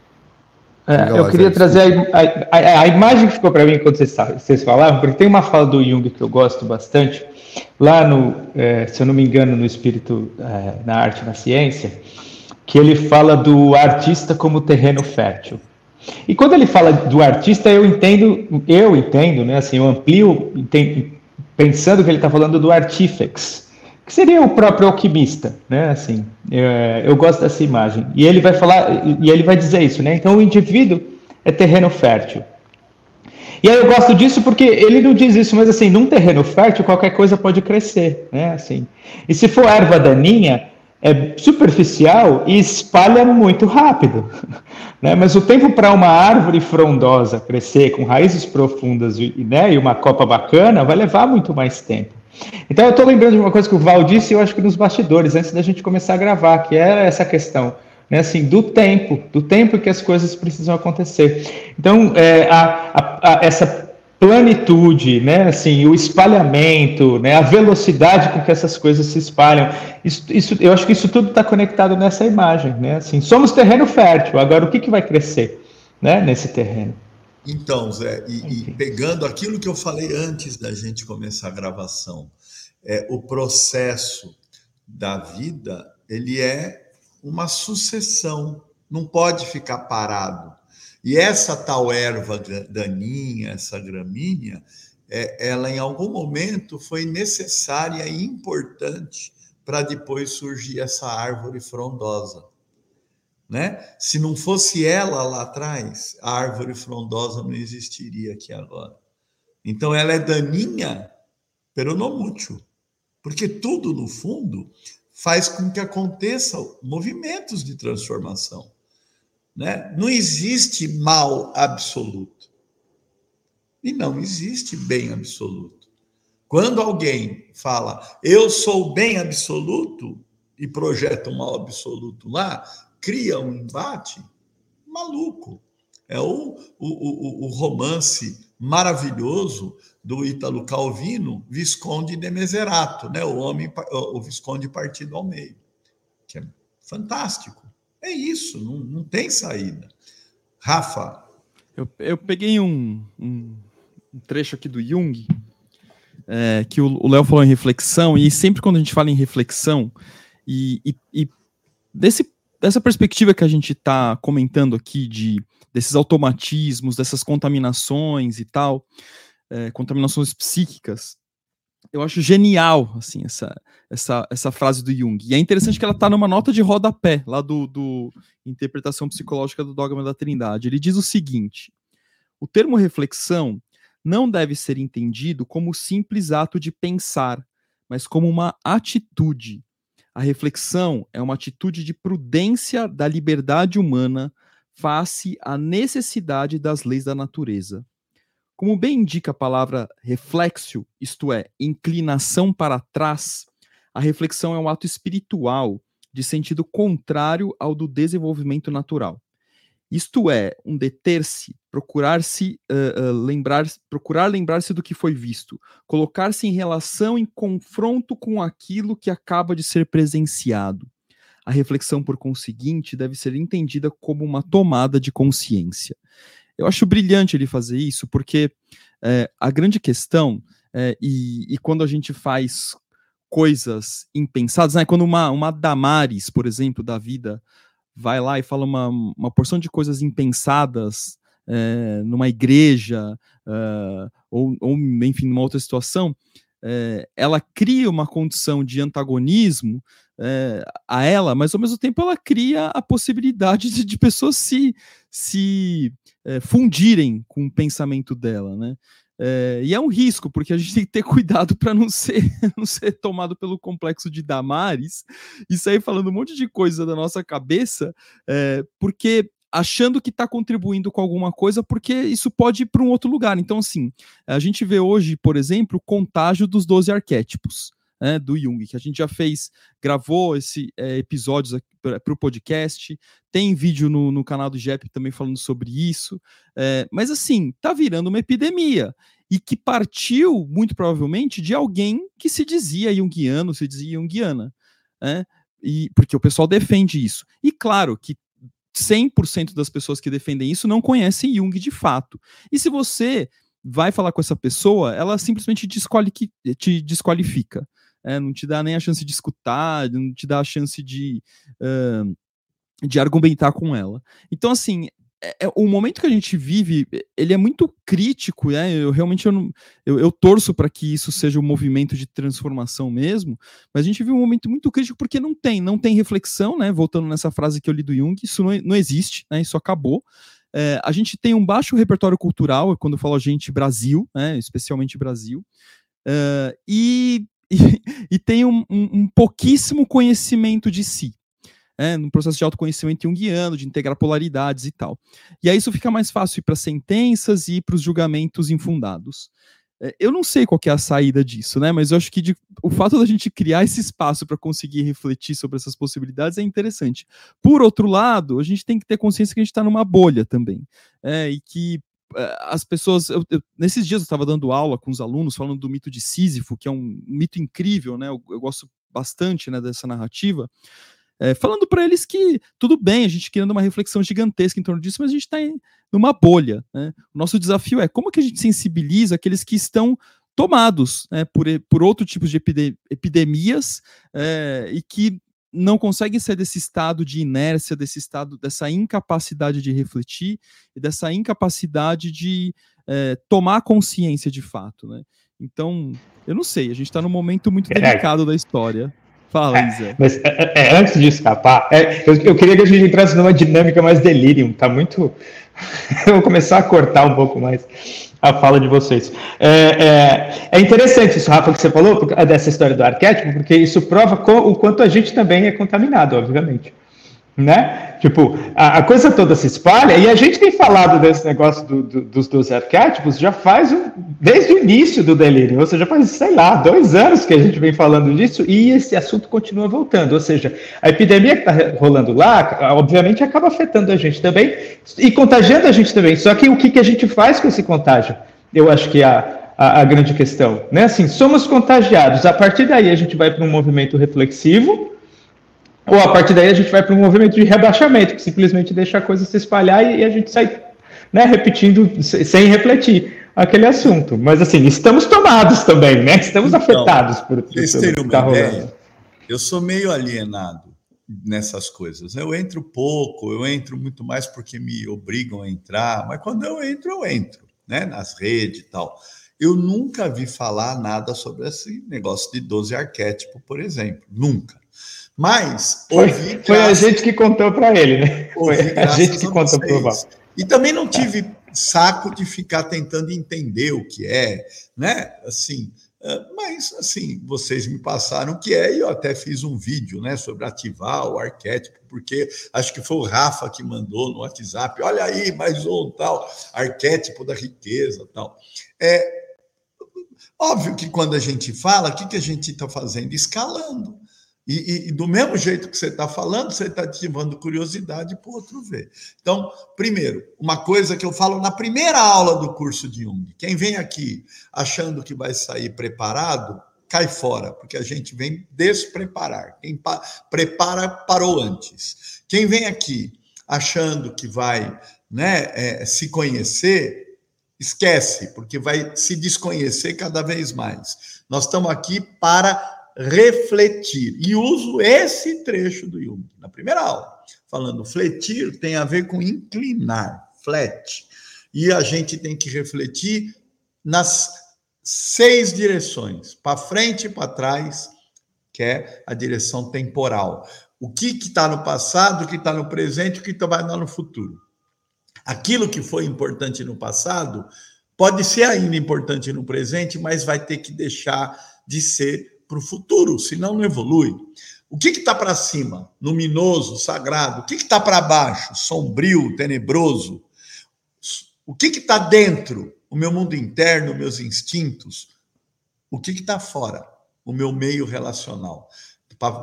É, eu queria trazer a, a, a, imagem que ficou para mim quando vocês, vocês falavam, porque tem uma fala do Jung que eu gosto bastante, lá no, é, se eu não me engano, no Espírito, é, na Arte na Ciência, que ele fala do artista como terreno fértil. E quando ele fala do artista, eu entendo, eu entendo, né, assim, eu amplio, pensando que ele está falando do artífex, que seria o próprio alquimista, né? Assim, é, eu gosto dessa imagem. E ele vai falar, e ele vai dizer isso, né? Então o indivíduo é terreno fértil. E aí eu gosto disso porque ele não diz isso, mas assim, num terreno fértil qualquer coisa pode crescer, né? Assim. E se for erva daninha, é superficial e espalha muito rápido, [laughs] né? Mas o tempo para uma árvore frondosa crescer com raízes profundas né, e uma copa bacana vai levar muito mais tempo. Então eu estou lembrando de uma coisa que o Val disse, eu acho que nos bastidores, antes da gente começar a gravar, que era essa questão, né, assim, do tempo, do tempo que as coisas precisam acontecer. Então, é, a, a, a, essa plenitude, né, assim, o espalhamento, né, a velocidade com que essas coisas se espalham, isso, isso eu acho que isso tudo está conectado nessa imagem, né, assim, somos terreno fértil, agora o que, que vai crescer, né, nesse terreno? Então, Zé, e, e, pegando aquilo que eu falei antes da gente começar a gravação, é, o processo da vida, ele é uma sucessão, não pode ficar parado. E essa tal erva daninha, essa gramínea, é, ela em algum momento foi necessária e importante para depois surgir essa árvore frondosa. Né? Se não fosse ela lá atrás, a árvore frondosa não existiria aqui agora. Então ela é daninha, pero não mútil, porque tudo no fundo faz com que aconteçam movimentos de transformação. Né? Não existe mal absoluto. E não existe bem absoluto. Quando alguém fala, eu sou bem absoluto, e projeta um mal absoluto lá, cria um embate maluco. É o, o, o, o romance maravilhoso do Ítalo Calvino, Visconde de Meserato, né? o homem, o Visconde partido ao meio, que é fantástico. É isso, não, não tem saída. Rafa. Eu, eu peguei um, um, um trecho aqui do Jung, é, que o Léo falou em reflexão, e sempre quando a gente fala em reflexão, e, e, e desse dessa perspectiva que a gente está comentando aqui de desses automatismos, dessas contaminações e tal, é, contaminações psíquicas, eu acho genial assim essa, essa, essa frase do Jung. E é interessante que ela está numa nota de rodapé lá do, do interpretação psicológica do dogma da Trindade. Ele diz o seguinte: o termo reflexão não deve ser entendido como simples ato de pensar, mas como uma atitude a reflexão é uma atitude de prudência da liberdade humana face à necessidade das leis da natureza. Como bem indica a palavra reflexo, isto é, inclinação para trás, a reflexão é um ato espiritual de sentido contrário ao do desenvolvimento natural. Isto é, um deter-se, procurar-se uh, uh, lembrar, procurar lembrar-se do que foi visto, colocar-se em relação, em confronto com aquilo que acaba de ser presenciado. A reflexão, por conseguinte, deve ser entendida como uma tomada de consciência. Eu acho brilhante ele fazer isso, porque é, a grande questão, é, e, e, quando a gente faz coisas impensadas, né, quando uma, uma Damares, por exemplo, da vida vai lá e fala uma, uma porção de coisas impensadas é, numa igreja, ou, ou, enfim, numa outra situação, ela cria uma condição de antagonismo é, a ela, mas ao mesmo tempo ela cria a possibilidade de, de pessoas se, se fundirem com o pensamento dela, né? É, e é um risco, porque a gente tem que ter cuidado para não ser, [laughs] não ser tomado pelo complexo de Damares e sair falando um monte de coisa da nossa cabeça, é, porque achando que está contribuindo com alguma coisa, porque isso pode ir para um outro lugar. Então, assim, a gente vê hoje, por exemplo, o contágio dos 12 arquétipos né, do Jung, que a gente já fez, gravou esse é, episódios para o podcast, tem vídeo no, no, canal do JEP também falando sobre isso, é, mas assim, tá virando uma epidemia, e que partiu, muito provavelmente, de alguém que se dizia junguiano, se dizia junguiana, né, e, porque o pessoal defende isso. E claro que 100% das pessoas que defendem isso não conhecem Jung de fato. E se você vai falar com essa pessoa, ela simplesmente te desqualifica. É, não te dá nem a chance de escutar, não te dá a chance de, uh, de argumentar com ela. Então, assim, é, é, o momento que a gente vive, ele é muito crítico, né? Eu realmente eu, não, eu, eu torço para que isso seja um movimento de transformação mesmo, mas a gente vive um momento muito crítico porque não tem, não tem reflexão, né? Voltando nessa frase que eu li do Jung, isso não, não existe, né? Isso acabou. É, a gente tem um baixo repertório cultural, quando eu falo a gente, Brasil, né? Especialmente Brasil, é, e, e, [laughs] e, tem um, um, um pouquíssimo conhecimento de si né, no processo de autoconhecimento junguiano, de integrar polaridades e tal. E aí isso fica mais fácil para sentenças e para os julgamentos infundados. É, eu não sei qual é a saída disso, né? Mas eu acho que de, o fato da gente criar esse espaço para conseguir refletir sobre essas possibilidades é interessante. Por outro lado, a gente tem que ter consciência que a gente está numa bolha também. É, e que é, as pessoas. Eu, eu, nesses dias eu estava dando aula com os alunos falando do mito de Sísifo, que é um mito incrível, né? Eu, eu gosto bastante né, dessa narrativa é, falando para eles que tudo bem, a gente querendo uma reflexão gigantesca em torno disso, mas a gente está numa bolha. Né? O nosso desafio é como que a gente sensibiliza aqueles que estão tomados né, por, por outro tipo de epidemias é, e que não conseguem sair desse estado de inércia, desse estado, dessa incapacidade de refletir e dessa incapacidade de é, tomar consciência de fato. Né? Então, eu não sei, a gente está num momento muito é. delicado da história. Fala, é, Isa. Mas é, é, é, antes de escapar, é, eu, eu, queria que a gente entrasse numa dinâmica mais delirium, tá muito. [laughs] eu vou começar a cortar um pouco mais a fala de vocês. É, é, interessante isso, Rafa, que você falou, dessa história do arquétipo, porque isso prova o quanto a gente também é contaminado, obviamente né? Tipo, a, a, coisa toda se espalha e a gente tem falado desse negócio do, do, dos, dos arquétipos já faz um, desde o início do delírio, ou seja, faz, sei lá, dois anos que a gente vem falando disso e esse assunto continua voltando. Ou seja, a epidemia que está rolando lá, obviamente, acaba afetando a gente também e contagiando a gente também. Só que o que, que a gente faz com esse contágio? Eu acho que é a, a, a grande questão, né? Assim, somos contagiados, a partir daí a gente vai para um movimento reflexivo ou a partir daí a gente vai para um movimento de rebaixamento, que simplesmente deixa a coisa se espalhar e, a gente sai né, repetindo sem refletir aquele assunto. Mas assim, estamos tomados também, né? Estamos então, afetados por, isso que está rolando. Eu sou meio alienado nessas coisas. Eu entro pouco, eu entro muito mais porque me obrigam a entrar, mas quando eu entro, eu entro, né? Nas redes e tal. Eu nunca vi falar nada sobre esse negócio de 12 arquétipos, por exemplo. Nunca. Mas foi, graças, foi a gente que contou para ele, né? Foi a gente que contou para o E também não tive saco de ficar tentando entender o que é, né? Assim, mas assim, vocês me passaram o que é, e eu até fiz um vídeo né, sobre ativar o arquétipo, porque acho que foi o Rafa que mandou no WhatsApp, olha aí, mais um tal, arquétipo da riqueza tal. É óbvio que quando a gente fala, o que, que a gente está fazendo? Escalando. E, e, do mesmo jeito que você está falando, você está ativando curiosidade para o outro ver. Então, primeiro, uma coisa que eu falo na primeira aula do curso de Jung: quem vem aqui achando que vai sair preparado, cai fora, porque a gente vem despreparar. Quem pa prepara, parou antes. Quem vem aqui achando que vai né, é, se conhecer, esquece, porque vai se desconhecer cada vez mais. Nós estamos aqui para refletir. E uso esse trecho do Jung na primeira aula, falando fletir tem a ver com inclinar, flat. E a gente tem que refletir nas seis direções, para frente e para trás, que é a direção temporal. O que está no passado, o que está no presente, o que vai dar no futuro. Aquilo que foi importante no passado pode ser ainda importante no presente, mas vai ter que deixar de ser para o futuro, senão não evolui. O que está para cima? Luminoso, sagrado. O que está para baixo? Sombrio, tenebroso. O que está dentro? O meu mundo interno, meus instintos. O que está fora? O meu meio relacional.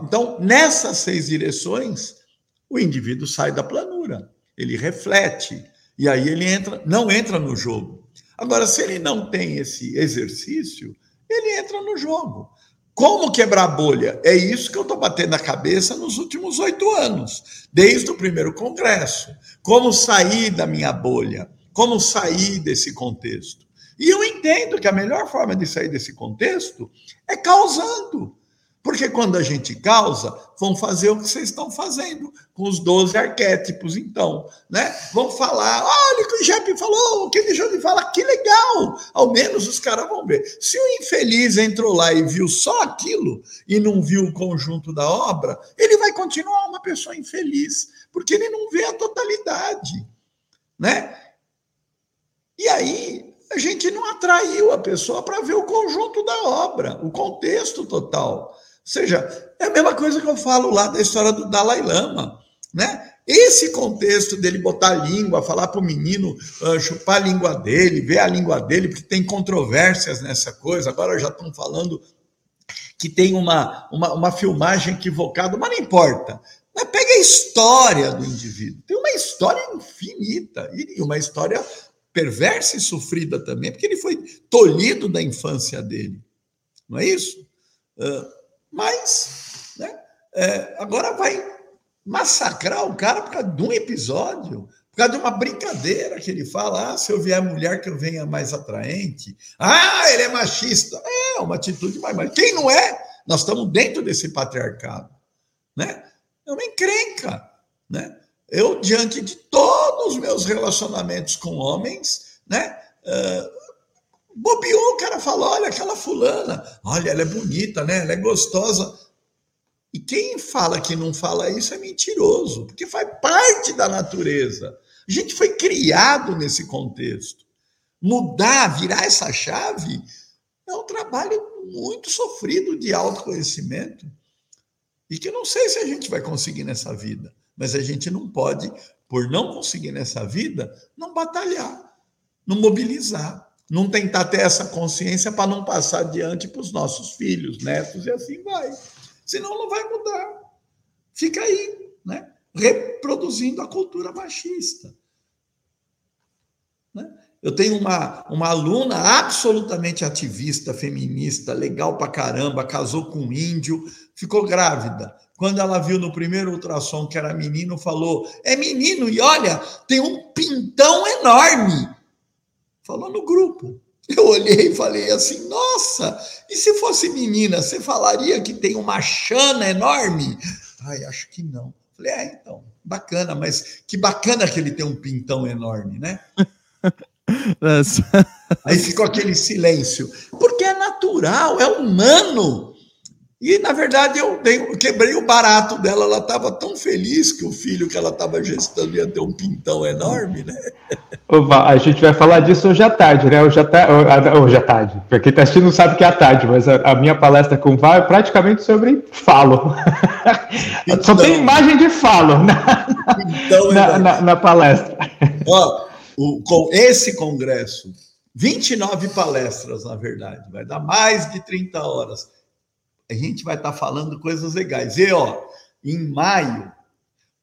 Então, nessas seis direções, o indivíduo sai da planura, ele reflete, e aí ele entra, não entra no jogo. Agora, se ele não tem esse exercício, ele entra no jogo. Como quebrar bolha? É isso que eu estou batendo na cabeça nos últimos oito anos, desde o primeiro congresso. Como sair da minha bolha? Como sair desse contexto? E eu entendo que a melhor forma de sair desse contexto é causando. Porque quando a gente causa, vão fazer o que vocês estão fazendo com os 12 arquétipos, então, né? Vão falar, olha o que o Jeppe falou, o que deixou de falar, que legal! Ao menos os caras vão ver. Se o infeliz entrou lá e viu só aquilo e não viu o conjunto da obra, ele vai continuar uma pessoa infeliz, porque ele não vê a totalidade, né? E aí, a gente não atraiu a pessoa para ver o conjunto da obra, o contexto total seja, é a mesma coisa que eu falo lá da história do Dalai Lama, né? Esse contexto dele botar a língua, falar para o menino uh, chupar a língua dele, ver a língua dele, porque tem controvérsias nessa coisa. Agora já estão falando que tem uma, uma, uma filmagem equivocada, mas não importa. Mas pega a história do indivíduo. Tem uma história infinita e uma história perversa e sofrida também, porque ele foi tolhido da infância dele. Não é isso? Uh, mas, né, é, agora vai massacrar o cara por causa de um episódio, por causa de uma brincadeira que ele fala: ah, se eu vier mulher que eu venha mais atraente. Ah, ele é machista. É, uma atitude mais. Mas quem não é? Nós estamos dentro desse patriarcado. Né? É uma encrenca. Né? Eu, diante de todos os meus relacionamentos com homens, né? Uh, Bobeou, o cara falou: olha, aquela fulana, olha, ela é bonita, né? Ela é gostosa. E quem fala que não fala isso é mentiroso, porque faz parte da natureza. A gente foi criado nesse contexto. Mudar, virar essa chave, é um trabalho muito sofrido de autoconhecimento. E que não sei se a gente vai conseguir nessa vida, mas a gente não pode, por não conseguir nessa vida, não batalhar, não mobilizar não tentar ter essa consciência para não passar adiante para os nossos filhos, netos, e assim vai. Senão não vai mudar. Fica aí, né? reproduzindo a cultura machista. Né? Eu tenho uma, uma aluna absolutamente ativista, feminista, legal pra caramba, casou com um índio, ficou grávida. Quando ela viu no primeiro ultrassom que era menino, falou: é menino, e olha, tem um pintão enorme. Falou no grupo. Eu olhei e falei assim: nossa, e se fosse menina, você falaria que tem uma chana enorme? Ai, acho que não. Falei, é, então, bacana, mas que bacana que ele tem um pintão enorme, né? [laughs] Aí ficou aquele silêncio. Porque é natural, é humano. E, na verdade, eu, dei, eu quebrei o barato dela. Ela estava tão feliz que o filho que ela estava gestando ia ter um pintão enorme, né? Opa, a gente vai falar disso hoje à tarde, né? Hoje à, ta... hoje à tarde. Para quem está assistindo não sabe que é à tarde, mas a, minha palestra com o VAR é praticamente sobre falo. Então, Só tem imagem de falo na, então, na, na, na palestra. Ó, o, com esse congresso, 29 palestras, na verdade, vai dar mais de 30 horas a gente vai estar falando coisas legais. E, ó, em maio,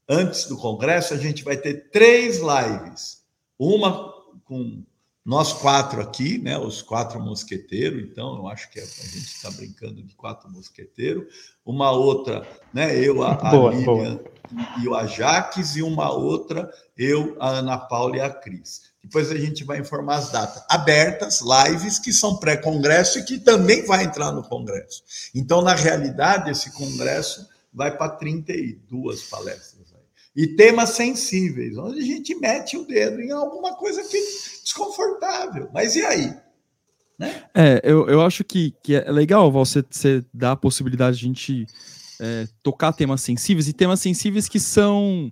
antes do Congresso, a gente vai ter três lives. Uma com nós quatro aqui, né, os quatro mosqueteiros, então eu acho que a gente está brincando de quatro mosqueteiros. Uma outra, né, eu, a, a boa, Lilian boa. e o Ajax, e uma outra, eu, a Ana Paula e a Cris. Depois a gente vai informar as datas abertas, lives, que são pré-congresso e que também vai entrar no congresso. Então, na realidade, esse congresso vai para 32 palestras. Aí. E temas sensíveis, onde a gente mete o dedo em alguma coisa que é desconfortável. Mas e aí? Né? É, eu, eu acho que, que é legal você, você dar a possibilidade de a gente é, tocar temas sensíveis e temas sensíveis que são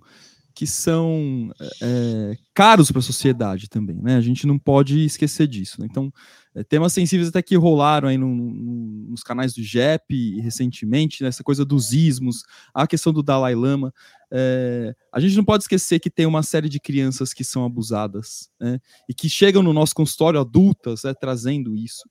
que são é, caros para a sociedade também, né? A gente não pode esquecer disso. Né? Então, é, temas sensíveis até que rolaram aí no, no, nos canais do JEP recentemente, né? essa coisa dos ismos, a questão do Dalai Lama. É, a gente não pode esquecer que tem uma série de crianças que são abusadas né? e que chegam no nosso consultório adultas né, trazendo isso.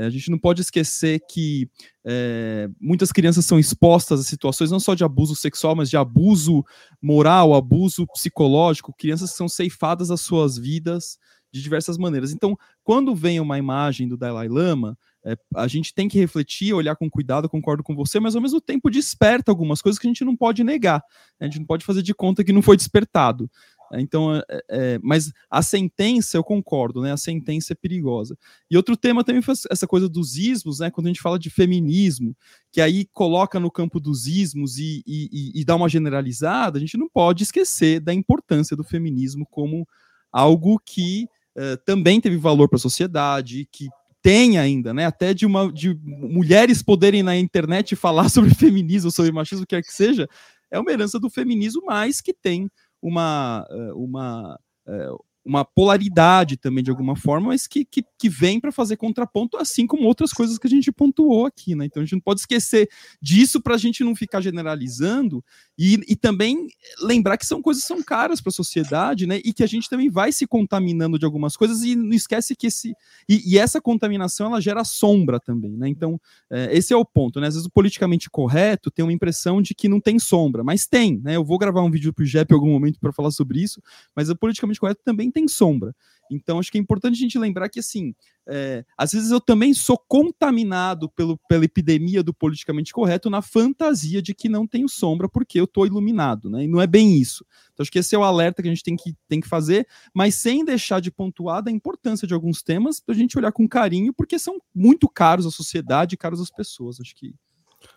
É, a gente não pode esquecer que é, muitas crianças são expostas a situações não só de abuso sexual, mas de abuso moral, abuso psicológico, crianças são ceifadas as suas vidas de diversas maneiras. Então, quando vem uma imagem do Dalai Lama, é, a gente tem que refletir, olhar com cuidado, concordo com você, mas ao mesmo tempo desperta algumas coisas que a gente não pode negar. Né? A gente não pode fazer de conta que não foi despertado. Então, é, é, mas a sentença, eu concordo, né? A sentença é perigosa. E outro tema também foi essa coisa dos ismos, né? Quando a gente fala de feminismo, que aí coloca no campo dos ismos e, e, e dá uma generalizada, a gente não pode esquecer da importância do feminismo como algo que uh, também teve valor para a sociedade, que tem ainda, né? Até de uma de mulheres poderem na internet [laughs] falar sobre feminismo, sobre machismo, o que quer que seja, é uma herança do feminismo, mas que tem uma, eh, uma, eh, uma polaridade também, de alguma forma, mas que, que, que vem para fazer contraponto, assim como outras coisas que a gente pontuou aqui, né? Então a gente não pode esquecer disso para a gente não ficar generalizando e, e também lembrar que são coisas que são caras para a sociedade, né? E que a gente também vai se contaminando de algumas coisas e não esquece que esse. E, e essa contaminação ela gera sombra também, né? Então, é, esse é o ponto, né? Às vezes o politicamente correto tem uma impressão de que não tem sombra, mas tem, né? Eu vou gravar um vídeo para o JEP em algum momento para falar sobre isso, mas o politicamente correto também tem sombra. Então, acho que é importante a gente lembrar que, assim, é, às vezes eu também sou contaminado pelo, pela epidemia do politicamente correto na fantasia de que não tenho sombra porque eu estou iluminado, né? E não é bem isso. Então, acho que esse é o alerta que a gente tem que, tem que fazer, mas sem deixar de pontuar da importância de alguns temas para a gente olhar com carinho, porque são muito caros à sociedade e caros às pessoas. Acho que.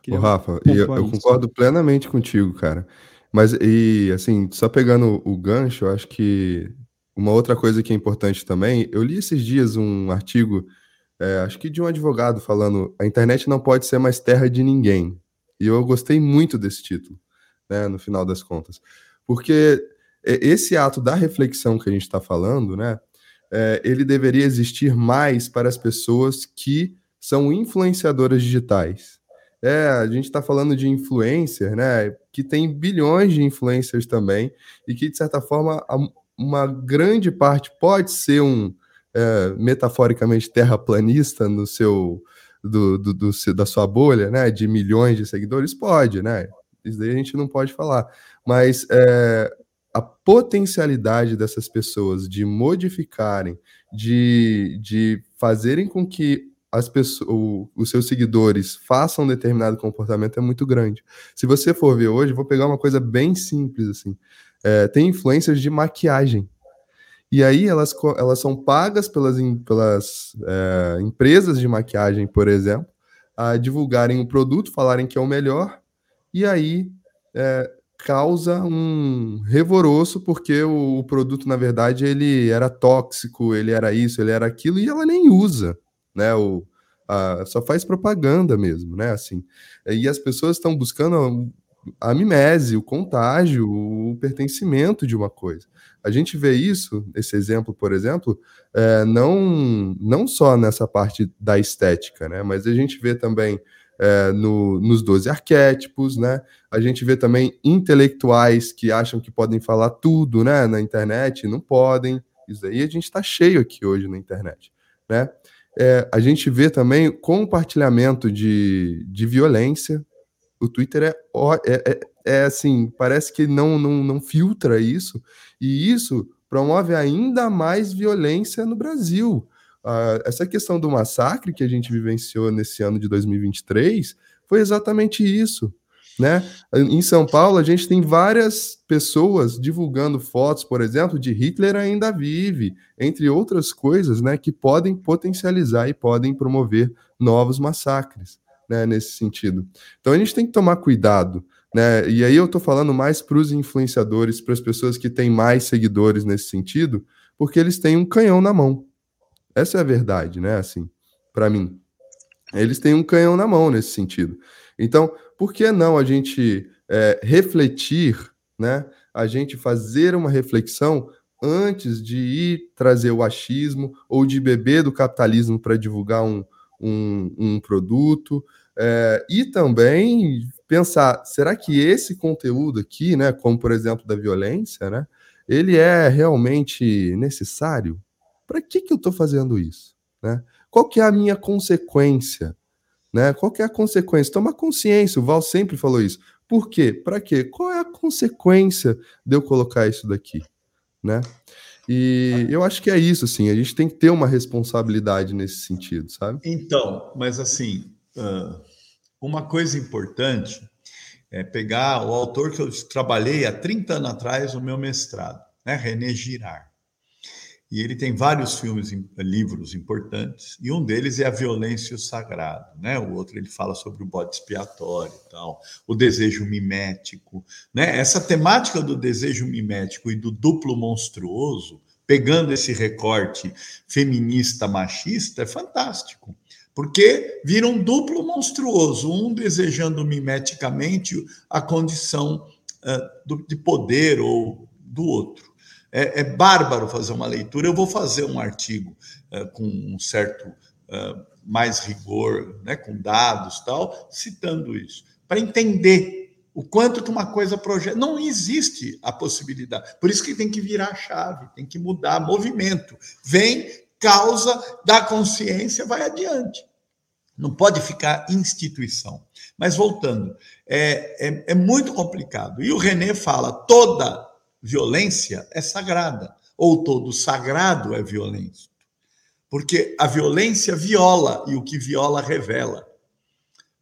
Ô, Rafa, eu, eu concordo plenamente contigo, cara. Mas, e assim, só pegando o gancho, eu acho que uma outra coisa que é importante também, eu li esses dias um artigo, é, acho que de um advogado falando: a internet não pode ser mais terra de ninguém. E eu gostei muito desse título, né, no final das contas, porque esse ato da reflexão que a gente está falando, né, é, ele deveria existir mais para as pessoas que são influenciadoras digitais. É, a gente está falando de influencer, né? Que tem bilhões de influencers também, e que, de certa forma, uma grande parte pode ser um é, metaforicamente terraplanista no seu do, do, do, da sua bolha, né, de milhões de seguidores, pode, né? Isso daí a gente não pode falar. Mas é, a potencialidade dessas pessoas de modificarem, de, de fazerem com que as pessoas, o, os seus seguidores façam um determinado comportamento é muito grande. Se você for ver hoje, vou pegar uma coisa bem simples assim é, tem influências de maquiagem. E aí elas, elas são pagas pelas, pelas é, empresas de maquiagem, por exemplo, a divulgarem o produto, falarem que é o melhor, e aí é, causa um revoroço porque o, o, produto, na verdade, ele era tóxico, ele era isso, ele era aquilo, e ela nem usa, né? O, a, só faz propaganda mesmo, né? Assim, e as pessoas estão buscando a mimese, o contágio, o pertencimento de uma coisa. A gente vê isso, esse exemplo, por exemplo, é, não, não só nessa parte da estética, né? Mas a gente vê também é, no, nos 12 arquétipos, né? A gente vê também intelectuais que acham que podem falar tudo né, na internet, não podem. Isso aí a gente está cheio aqui hoje na internet, né? É, a gente vê também compartilhamento de, de violência, o Twitter é, é, é, é, assim, parece que não, não, não filtra isso, e isso promove ainda mais violência no Brasil. Uh, essa questão do massacre que a gente vivenciou nesse ano de 2023 foi exatamente isso. Né? Em São Paulo, a gente tem várias pessoas divulgando fotos, por exemplo, de Hitler ainda vive, entre outras coisas, né, que podem potencializar e podem promover novos massacres né, nesse sentido. Então a gente tem que tomar cuidado, né? E aí eu estou falando mais para os influenciadores, para as pessoas que têm mais seguidores nesse sentido, porque eles têm um canhão na mão. Essa é a verdade, né? Assim, para mim, eles têm um canhão na mão nesse sentido. Então, por que não a gente é, refletir, né? A gente fazer uma reflexão antes de ir trazer o achismo ou de beber do capitalismo para divulgar um, um, um produto, é, e também pensar, será que esse conteúdo aqui, né, como por exemplo da violência, né, ele é realmente necessário? Para que, que eu estou fazendo isso? Né? Qual que é a minha consequência? Né? Qual que é a consequência? Toma consciência, o Val sempre falou isso. Por quê? Para quê? Qual é a consequência de eu colocar isso daqui? Né? E eu acho que é isso, assim, a gente tem que ter uma responsabilidade nesse sentido, sabe? Então, mas assim, uma coisa importante é pegar o autor que eu trabalhei há 30 anos atrás no meu mestrado, né, René Girard. E ele tem vários filmes, livros importantes, e um deles é A Violência e o Sagrado, né? O outro ele fala sobre o bode expiatório e tal, o desejo mimético, né? Essa temática do desejo mimético e do duplo monstruoso, pegando esse recorte feminista machista, é fantástico. Porque vira um duplo monstruoso, um desejando mimeticamente a condição uh, do, de poder ou do outro é, é, bárbaro fazer uma leitura. Eu vou fazer um artigo é, com um certo é, mais rigor, né, com dados tal, citando isso, para entender o quanto que uma coisa projeta. Não existe a possibilidade. Por isso que tem que virar a chave, tem que mudar movimento. Vem, causa, dá consciência, vai adiante. Não pode ficar instituição. Mas voltando, é, é, é muito complicado. E o René fala: toda violência é sagrada, ou todo sagrado é violência. Porque a violência viola e o que viola revela.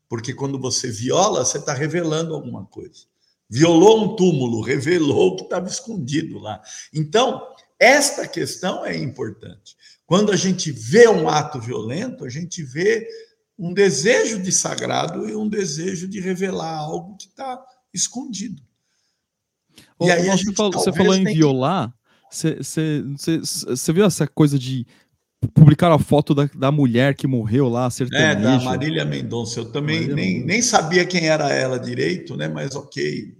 Porque quando você viola, você está revelando alguma coisa. Violou um túmulo, revelou o que estava escondido lá. Então, esta questão é importante. Quando a gente vê um ato violento, a gente vê um desejo de sagrado e um desejo de revelar algo que está escondido. E aí você, falou, você falou em violar, você, você, você, viu essa coisa de publicar a foto da, da mulher que morreu lá, sertaneja? É, da Marília Mendonça. Eu também nem, nem sabia quem era ela direito, né? Mas ok.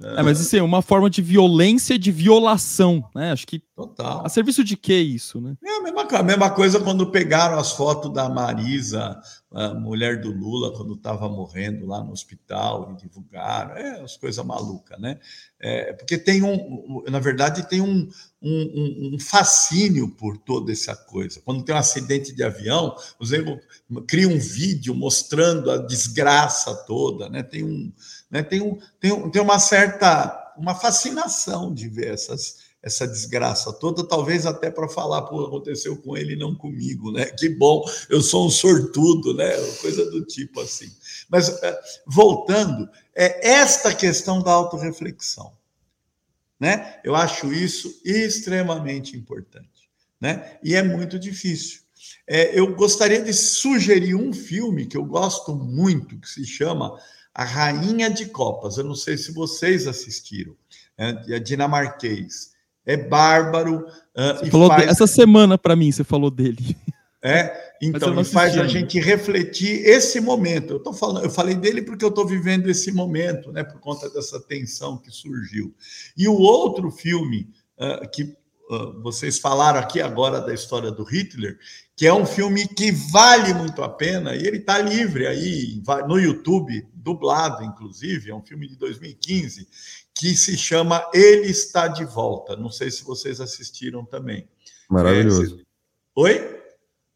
É, mas isso é uma forma de violência de violação, né? Acho que. Total. A serviço de que isso, né? É a mesma, a mesma coisa quando pegaram as fotos da Marisa, a mulher do Lula, quando estava morrendo lá no hospital, e divulgaram. É as coisas malucas, né? É, porque tem um. Na verdade, tem um, um, um, fascínio por toda essa coisa. Quando tem um acidente de avião, os cria um vídeo mostrando a desgraça toda, né? Tem um né? Tem, um, tem, um, tem uma certa uma fascinação de ver essas, essa desgraça toda, talvez até para falar, pô, aconteceu com ele e não comigo, né? Que bom, eu sou um sortudo, né? Coisa do tipo assim. Mas, é, voltando, é esta questão da autorreflexão, né? Eu acho isso extremamente importante, né? E é muito difícil. É, eu gostaria de sugerir um filme que eu gosto muito, que se chama a Rainha de Copas. Eu não sei se vocês assistiram. É, é dinamarquês. É bárbaro. Uh, faz... Essa semana, para mim, você falou dele. É, então, e faz a gente refletir esse momento. Eu tô falando, eu falei dele porque eu estou vivendo esse momento, né, por conta dessa tensão que surgiu. E o outro filme uh, que uh, vocês falaram aqui agora da história do Hitler, que é um filme que vale muito a pena, e ele está livre aí no YouTube, dublado, inclusive, é um filme de 2015, que se chama Ele Está de Volta. Não sei se vocês assistiram também. Maravilhoso. É, Oi?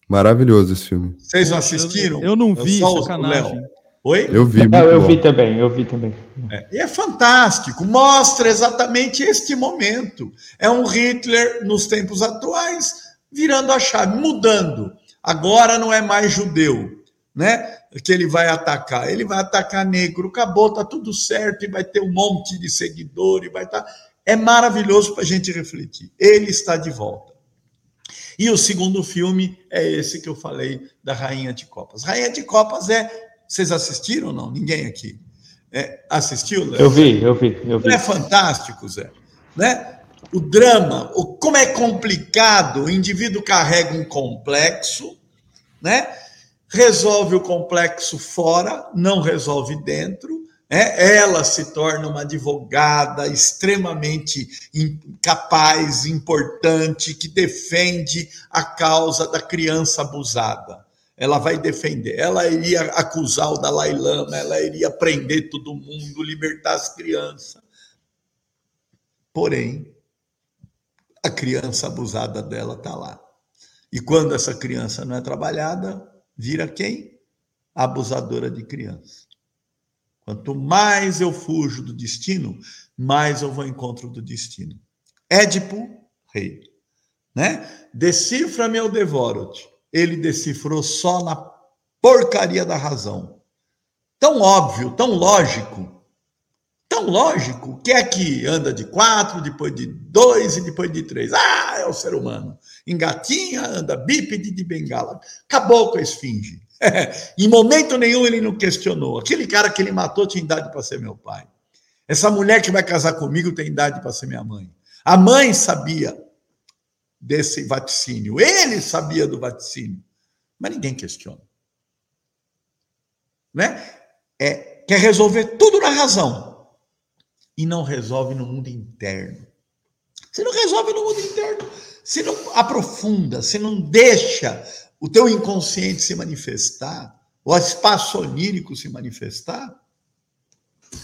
Maravilhoso esse filme. Vocês não assistiram? Eu, eu não vi, eu sacanagem. Oi? Eu vi. Não, eu bom. vi também, eu vi também. É, e é fantástico, mostra exatamente este momento. É um Hitler nos tempos atuais virando a chave, mudando. Agora não é mais judeu, né? Que ele vai atacar. Ele vai atacar negro. Acabou, tá tudo certo e vai ter um monte de seguidor e vai estar. Tá... É maravilhoso para a gente refletir. Ele está de volta. E o segundo filme é esse que eu falei da Rainha de Copas. Rainha de Copas é. Vocês assistiram ou não? Ninguém aqui. É, assistiu? Léo? Eu vi, eu vi, eu vi. é fantástico, Zé. Né? o drama, o, como é complicado, o indivíduo carrega um complexo, né? Resolve o complexo fora, não resolve dentro. Né? Ela se torna uma advogada extremamente capaz, importante, que defende a causa da criança abusada. Ela vai defender. Ela iria acusar o Dalai Lama, ela iria prender todo mundo, libertar as crianças. Porém, a criança abusada dela está lá. E quando essa criança não é trabalhada, vira quem? Abusadora de criança. Quanto mais eu fujo do destino, mais eu vou ao encontro do destino. Édipo rei. Né? Decifra-me ou devoro-te. Ele decifrou só na porcaria da razão. Tão óbvio, tão lógico, tão lógico, que é que anda de quatro, depois de dois e depois de três. Ah, é o ser humano. Engatinha, anda bípede de bengala. Acabou com a esfinge. [laughs] em momento nenhum ele não questionou. Aquele cara que ele matou tinha idade para ser meu pai. Essa mulher que vai casar comigo tem idade para ser minha mãe. A mãe sabia desse vaticínio. Ele sabia do vaticínio. Mas ninguém questiona. Né? É, quer resolver tudo na razão. E não resolve no mundo interno. Se não resolve no mundo interno, se não aprofunda, se não deixa o teu inconsciente se manifestar, o espaço onírico se manifestar.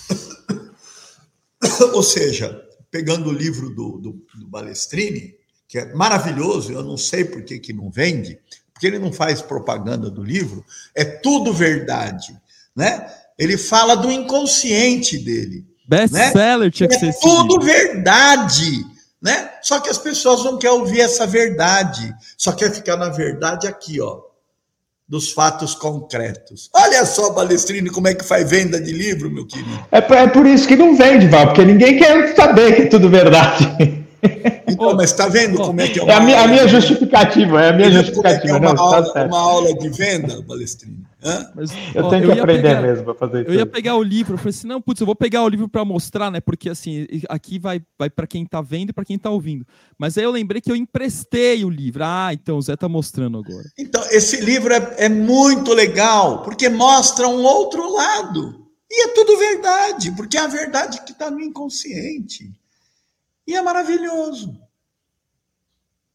[coughs] Ou seja, pegando o livro do, do, do, Balestrini, que é maravilhoso, eu não sei por que, que não vende, porque ele não faz propaganda do livro, é tudo verdade, né? Ele fala do inconsciente dele. Best-seller né? tinha que é ser tudo verdade né? Só que as pessoas não querem ouvir essa verdade, só quer ficar na verdade aqui, ó, dos fatos concretos. Olha só, Balestrini, como é que faz venda de livro, meu querido. É, é por isso que não vende, Val, porque ninguém quer saber que é tudo verdade. [laughs] Então, mas está vendo como é que é uma. É a minha, a minha justificativa, é a minha justificativa. É, é uma, não, aula, tá uma aula de venda, Balestrini. Mas, eu ó, tenho eu que aprender pegar, mesmo para fazer isso. Eu ia pegar o livro, eu falei assim, não, putz, eu vou pegar o livro para mostrar, né? Porque assim, aqui vai, vai para quem está vendo e para quem está ouvindo. Mas aí eu lembrei que eu emprestei o livro. Ah, então o Zé está mostrando agora. Então, esse livro é, é muito legal, porque mostra um outro lado. E é tudo verdade, porque é a verdade que está no inconsciente. E é maravilhoso.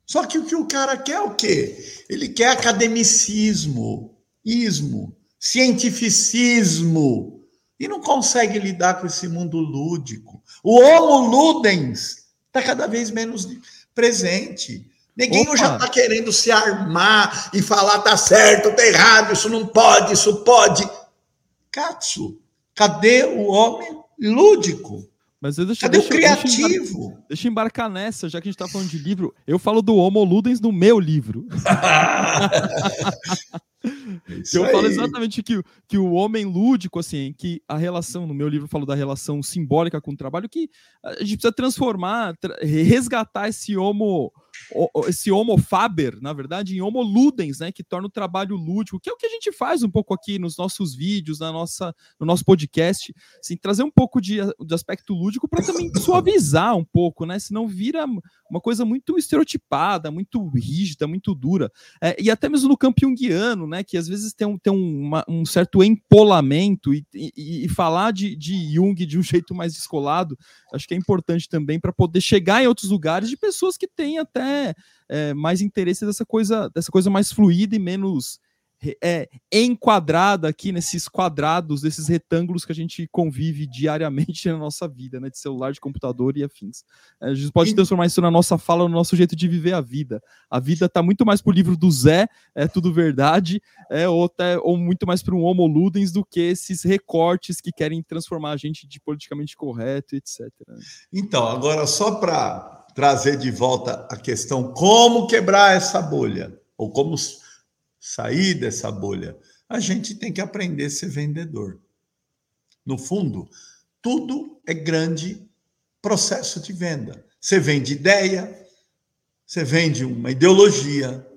Só que o que o cara quer é o quê? Ele quer academicismo, ismo, cientificismo, e não consegue lidar com esse mundo lúdico. O homo ludens está cada vez menos presente. Ninguém já está querendo se armar e falar tá certo, tá errado, isso não pode, isso pode. Katsu, cadê o homem lúdico? Mas deixa, Cadê deixa, o criativo? Deixa embarcar, deixa embarcar, nessa, já que a gente está falando de livro. Eu falo do Homo Ludens no meu livro. [laughs] [laughs] eu aí. falo exatamente que, que o homem lúdico, assim, que a relação, no meu livro eu falo da relação simbólica com o trabalho, que a gente precisa transformar, tra resgatar esse homo esse homo faber, na verdade, em homo ludens, né, que torna o trabalho lúdico, que é o que a gente faz um pouco aqui nos nossos vídeos, na nossa, no nosso podcast, assim, trazer um pouco de, de aspecto lúdico para também suavizar um pouco, né, senão vira uma coisa muito estereotipada, muito rígida, muito dura, é, e até mesmo no campo junguiano, né, que às vezes tem um, tem uma, um certo empolamento, e, e, e falar de, de Jung de um jeito mais descolado, acho que é importante também para poder chegar em outros lugares de pessoas que têm até é, mais interesse dessa coisa, dessa coisa mais fluida e menos é, enquadrada aqui nesses quadrados, desses retângulos que a gente convive diariamente na nossa vida, né? De celular, de computador e afins. É, a gente pode transformar isso na nossa fala, no nosso jeito de viver a vida. A vida está muito mais pro livro do Zé, é tudo verdade, é, ou, até, ou muito mais para um Homo Ludens do que esses recortes que querem transformar a gente de politicamente correto, etc. Então, agora só para trazer de volta a questão como quebrar essa bolha, ou como sair dessa bolha, a gente tem que aprender a ser vendedor. No fundo, tudo é grande processo de venda. Você vende ideia, você vende uma ideologia,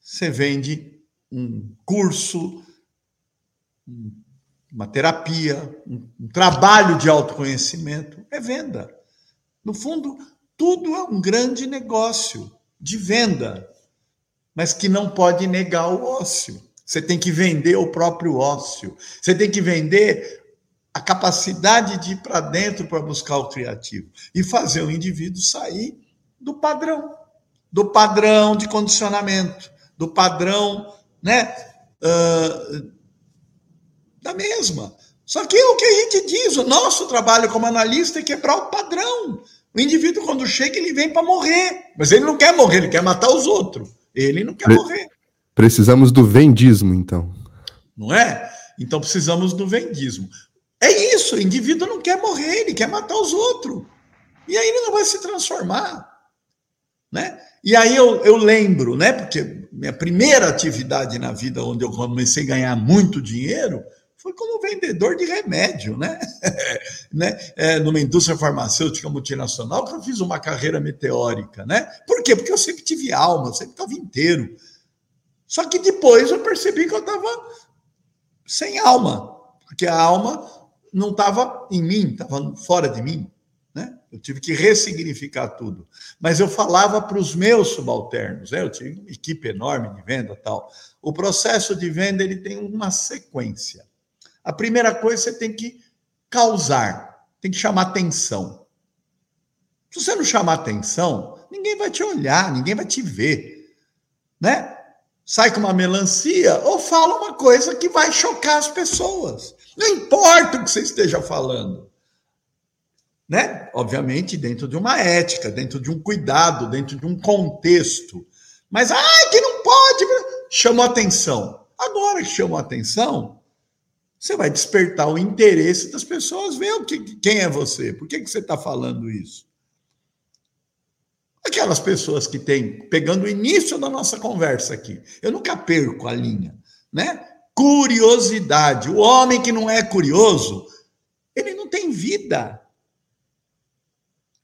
você vende um curso, uma terapia, um, trabalho de autoconhecimento, é venda. No fundo, tudo é um grande negócio de venda mas que não pode negar o ócio. Você tem que vender o próprio ócio. Você tem que vender a capacidade de ir para dentro para buscar o criativo e fazer o indivíduo sair do padrão, do padrão de condicionamento, do padrão, né, uh, da mesma. Só que é o que a gente diz, o nosso trabalho como analista é quebrar o padrão. O indivíduo, quando chega, ele vem para morrer, mas ele não quer morrer, ele quer matar os outros. Ele não quer Pre morrer. Precisamos do vendismo, então. Não é? Então precisamos do vendismo. É isso, o indivíduo não quer morrer, ele quer matar os outros. E aí ele não vai se transformar. né? E aí eu, eu lembro, né? Porque minha primeira atividade na vida, onde eu comecei a ganhar muito dinheiro, foi como vendedor de remédio, né? [laughs] né? É, numa indústria farmacêutica multinacional, que eu fiz uma carreira meteórica, né? Por quê? Porque eu sempre tive alma, sempre estava inteiro. Só que depois eu percebi que eu estava sem alma, porque a alma não estava em mim, estava fora de mim. Eu tive que ressignificar tudo. Mas eu falava para os meus subalternos, né? eu tive uma equipe enorme de venda tal. O processo de venda ele tem uma sequência. A primeira coisa você tem que causar, tem que chamar atenção. Se você não chamar atenção, ninguém vai te olhar, ninguém vai te ver, né? Sai com uma melancia ou fala uma coisa que vai chocar as pessoas. Não importa o que você esteja falando né? Obviamente, dentro de uma ética, dentro de um cuidado, dentro de um contexto. Mas, ai, que não pode! Chamou atenção. Agora que chamou atenção, você vai despertar o interesse das pessoas, ver o que, quem é você, por que, que você está falando isso. Aquelas pessoas que têm, pegando o início da nossa conversa aqui, eu nunca perco a linha, né? Curiosidade. O homem que não é curioso, ele não tem vida.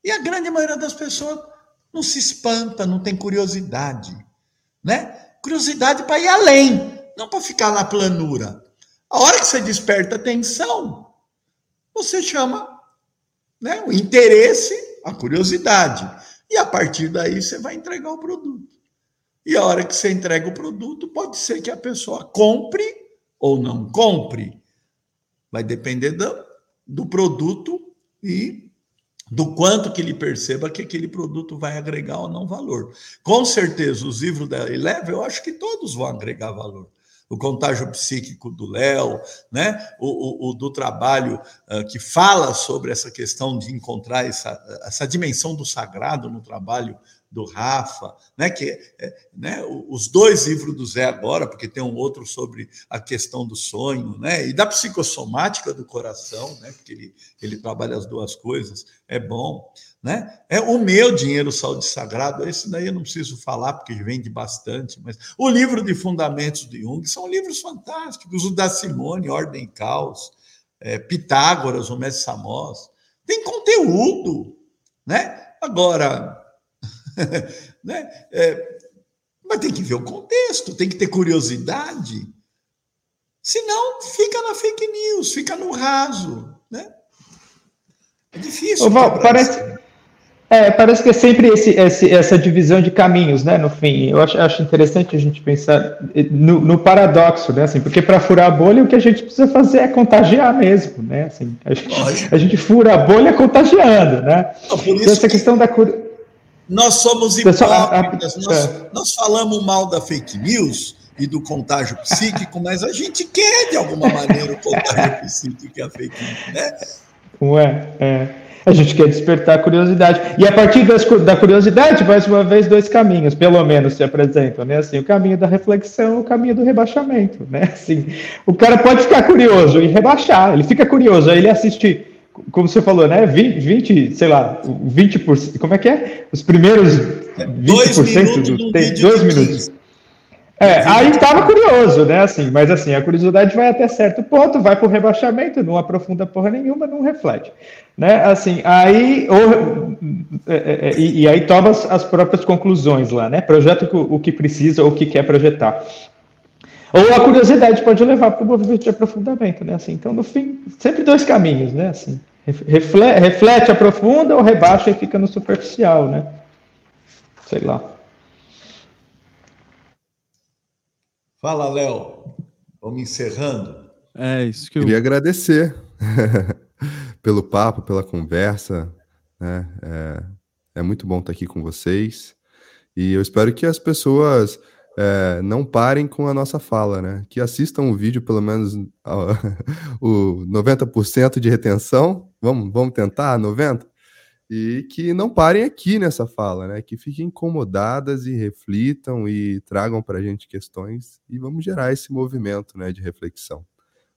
E a grande maioria das pessoas não se espanta, não tem curiosidade, né? Curiosidade para ir além, não para ficar na planura. A hora que você desperta atenção, você chama né, o interesse, a curiosidade. E a partir daí você vai entregar o produto. E a hora que você entrega o produto, pode ser que a pessoa compre ou não compre. Vai depender do, do produto e do quanto que ele perceba que aquele produto vai agregar ou não valor. Com certeza, os livros da Eleve, eu acho que todos vão agregar valor. O contágio psíquico do Léo, né? o, o, o, do trabalho uh, que fala sobre essa questão de encontrar essa, essa dimensão do sagrado no trabalho do Rafa, né? Que é, né? Os dois livros do Zé agora, porque tem um outro sobre a questão do sonho, né? E da psicossomática do coração, né? Porque ele, ele trabalha as duas coisas, é bom, né? É o meu dinheiro saúde sagrado, esse daí eu não preciso falar porque vende bastante, mas o livro de fundamentos de Jung são livros fantásticos, o da Simone, Ordem e Caos, é, Pitágoras, o Mestre Samos, tem conteúdo, né? Agora, [laughs] né? É, mas tem que ver o contexto, tem que ter curiosidade. Senão, fica na fake news, fica no raso. Né? É difícil. Ô, Val, parece, é, parece que é sempre esse, esse, essa divisão de caminhos, né? No fim, eu acho, acho interessante a gente pensar no, no paradoxo, né? Assim, porque para furar a bolha, o que a gente precisa fazer é contagiar mesmo, né? Assim, a, gente, a gente fura a bolha contagiando, né? Não, por isso então, essa questão da curiosidade nós somos hipócritas, nós, é. nós falamos mal da fake news e do contágio psíquico, mas a gente quer, de alguma maneira, o contágio [laughs] psíquico e a fake news, né? Ué, é. A gente quer despertar a curiosidade. E a partir das, da curiosidade, mais uma vez, dois caminhos, pelo menos, se apresentam, né? Assim, o caminho da reflexão, o caminho do rebaixamento, né? Assim, o cara pode ficar curioso e rebaixar, ele fica curioso, aí ele assiste como você falou, né? 20, 20 sei lá, 20%. Como é que é? Os primeiros 20% dois minutos do, tem, dois minutos. É, aí estava curioso, né? Assim, mas assim, a curiosidade vai até certo ponto, vai para o rebaixamento, não aprofunda porra nenhuma, não reflete. Né? Assim, aí, ou, é, é, é e, e, aí toma as, as, próprias conclusões lá, né? Projeta o, o que precisa ou o que quer projetar. Ou a curiosidade pode levar para o movimento de aprofundamento, né? Assim, então, no fim, sempre dois caminhos, né? Assim, reflete, reflete aprofunda ou rebaixa e fica no superficial, né? Sei lá. Fala, Léo. Vamos encerrando. É isso que eu queria agradecer [laughs] pelo papo, pela conversa. Né? É, é muito bom estar aqui com vocês. E eu espero que as pessoas é, não parem com a nossa fala, né? Que assistam o vídeo, pelo menos [laughs] o 90% de retenção. Vamos, vamos tentar 90%? E que não parem aqui nessa fala, né? Que fiquem incomodadas e reflitam e tragam para a gente questões e vamos gerar esse movimento né, de reflexão.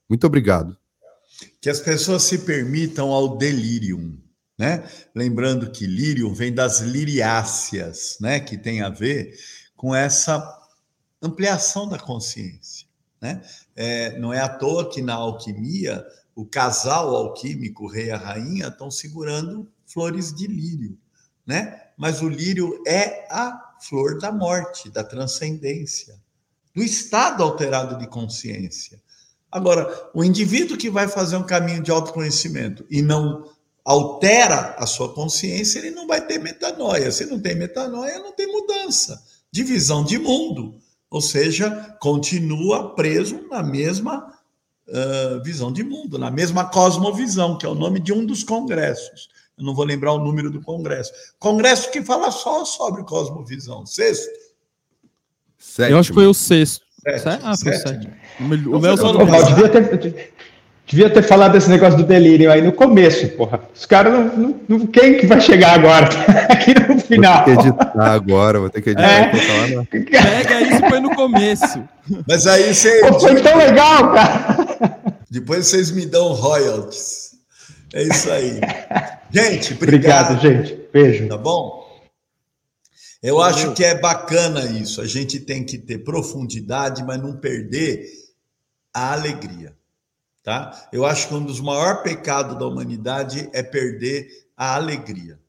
Muito obrigado. Que as pessoas se permitam ao delírio, né? Lembrando que lírio vem das liriáceas, né? Que tem a ver com essa ampliação da consciência, né? É, não é à toa que na alquimia o casal alquímico, o rei e a rainha, estão segurando flores de lírio, né? Mas o lírio é a flor da morte, da transcendência, do estado alterado de consciência. Agora, o indivíduo que vai fazer um caminho de autoconhecimento e não altera a sua consciência, ele não vai ter metanoia. Se não tem metanoia, não tem mudança. Divisão de mundo. Ou seja, continua preso na mesma uh, visão de mundo, na mesma cosmovisão, que é o nome de um dos congressos. Eu não vou lembrar o número do congresso. Congresso que fala só sobre cosmovisão. Sexto? Sétimo. Eu acho que foi o sexto. Sétimo. Ah, foi o sétimo. O Léo só devia ter, devia ter falado desse negócio do delírio aí no começo, porra. Os caras não, não, não, Quem que vai chegar agora? [laughs] Aqui no final. Vou ter que editar agora, vou ter que editar. É. Pega isso e põe no começo. Mas aí você. Pô, foi tão legal, cara. Depois vocês me dão royalties. É isso aí. [laughs] Gente, obrigado. obrigado gente. Beijo. Tá bom? Eu Valeu. acho que é bacana isso. A gente tem que ter profundidade, mas não perder a alegria. Tá? Eu acho que um dos maiores pecados da humanidade é perder a alegria.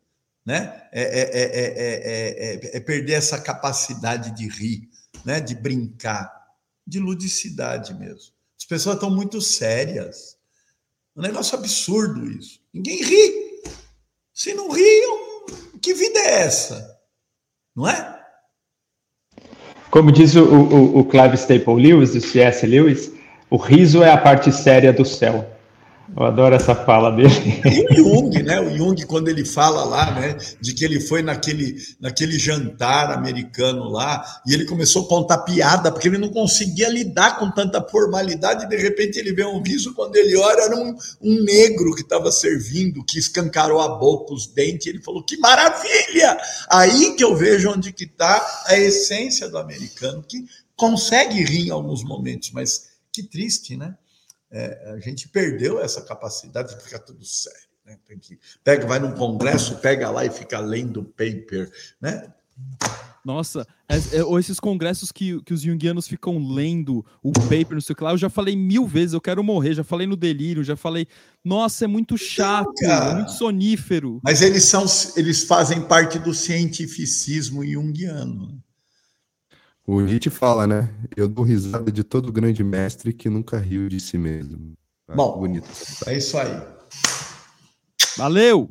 Né? É, é, é, é, perder essa capacidade de rir, né? de brincar, de ludicidade mesmo. As pessoas estão muito sérias. Um negócio absurdo isso. Ninguém ri. Se não riam, que vida é essa? Não é? Como diz o, o, o Clive Staple Lewis, do C.S. Lewis, o riso é a parte séria do céu. Eu adoro essa fala dele. E o Jung, né? O Jung, quando ele fala lá, né, de que ele foi naquele, naquele jantar americano lá, e ele começou a contar piada, porque ele não conseguia lidar com tanta formalidade, e de repente ele vê um riso, quando ele olha, era um, um negro que estava servindo, que escancarou a boca, os dentes, ele falou, que maravilha! Aí que eu vejo onde que está a essência do americano, que consegue rir em alguns momentos, mas que triste, né? É, a gente perdeu essa capacidade de ficar tudo sério. Né? Tem que, pega, vai num congresso, pega lá e fica lendo paper, né? Nossa, é, é, esses congressos que, que os junguianos ficam lendo o paper, não sei o que lá, eu já falei mil vezes, eu quero morrer, já falei no delírio, já falei, nossa, é muito chato, é muito sonífero. Mas eles são, eles fazem parte do cientificismo junguiano. O Nietzsche fala, né? Eu dou risada de todo grande mestre que nunca riu de si mesmo. Bom, bonito. É isso aí. Valeu!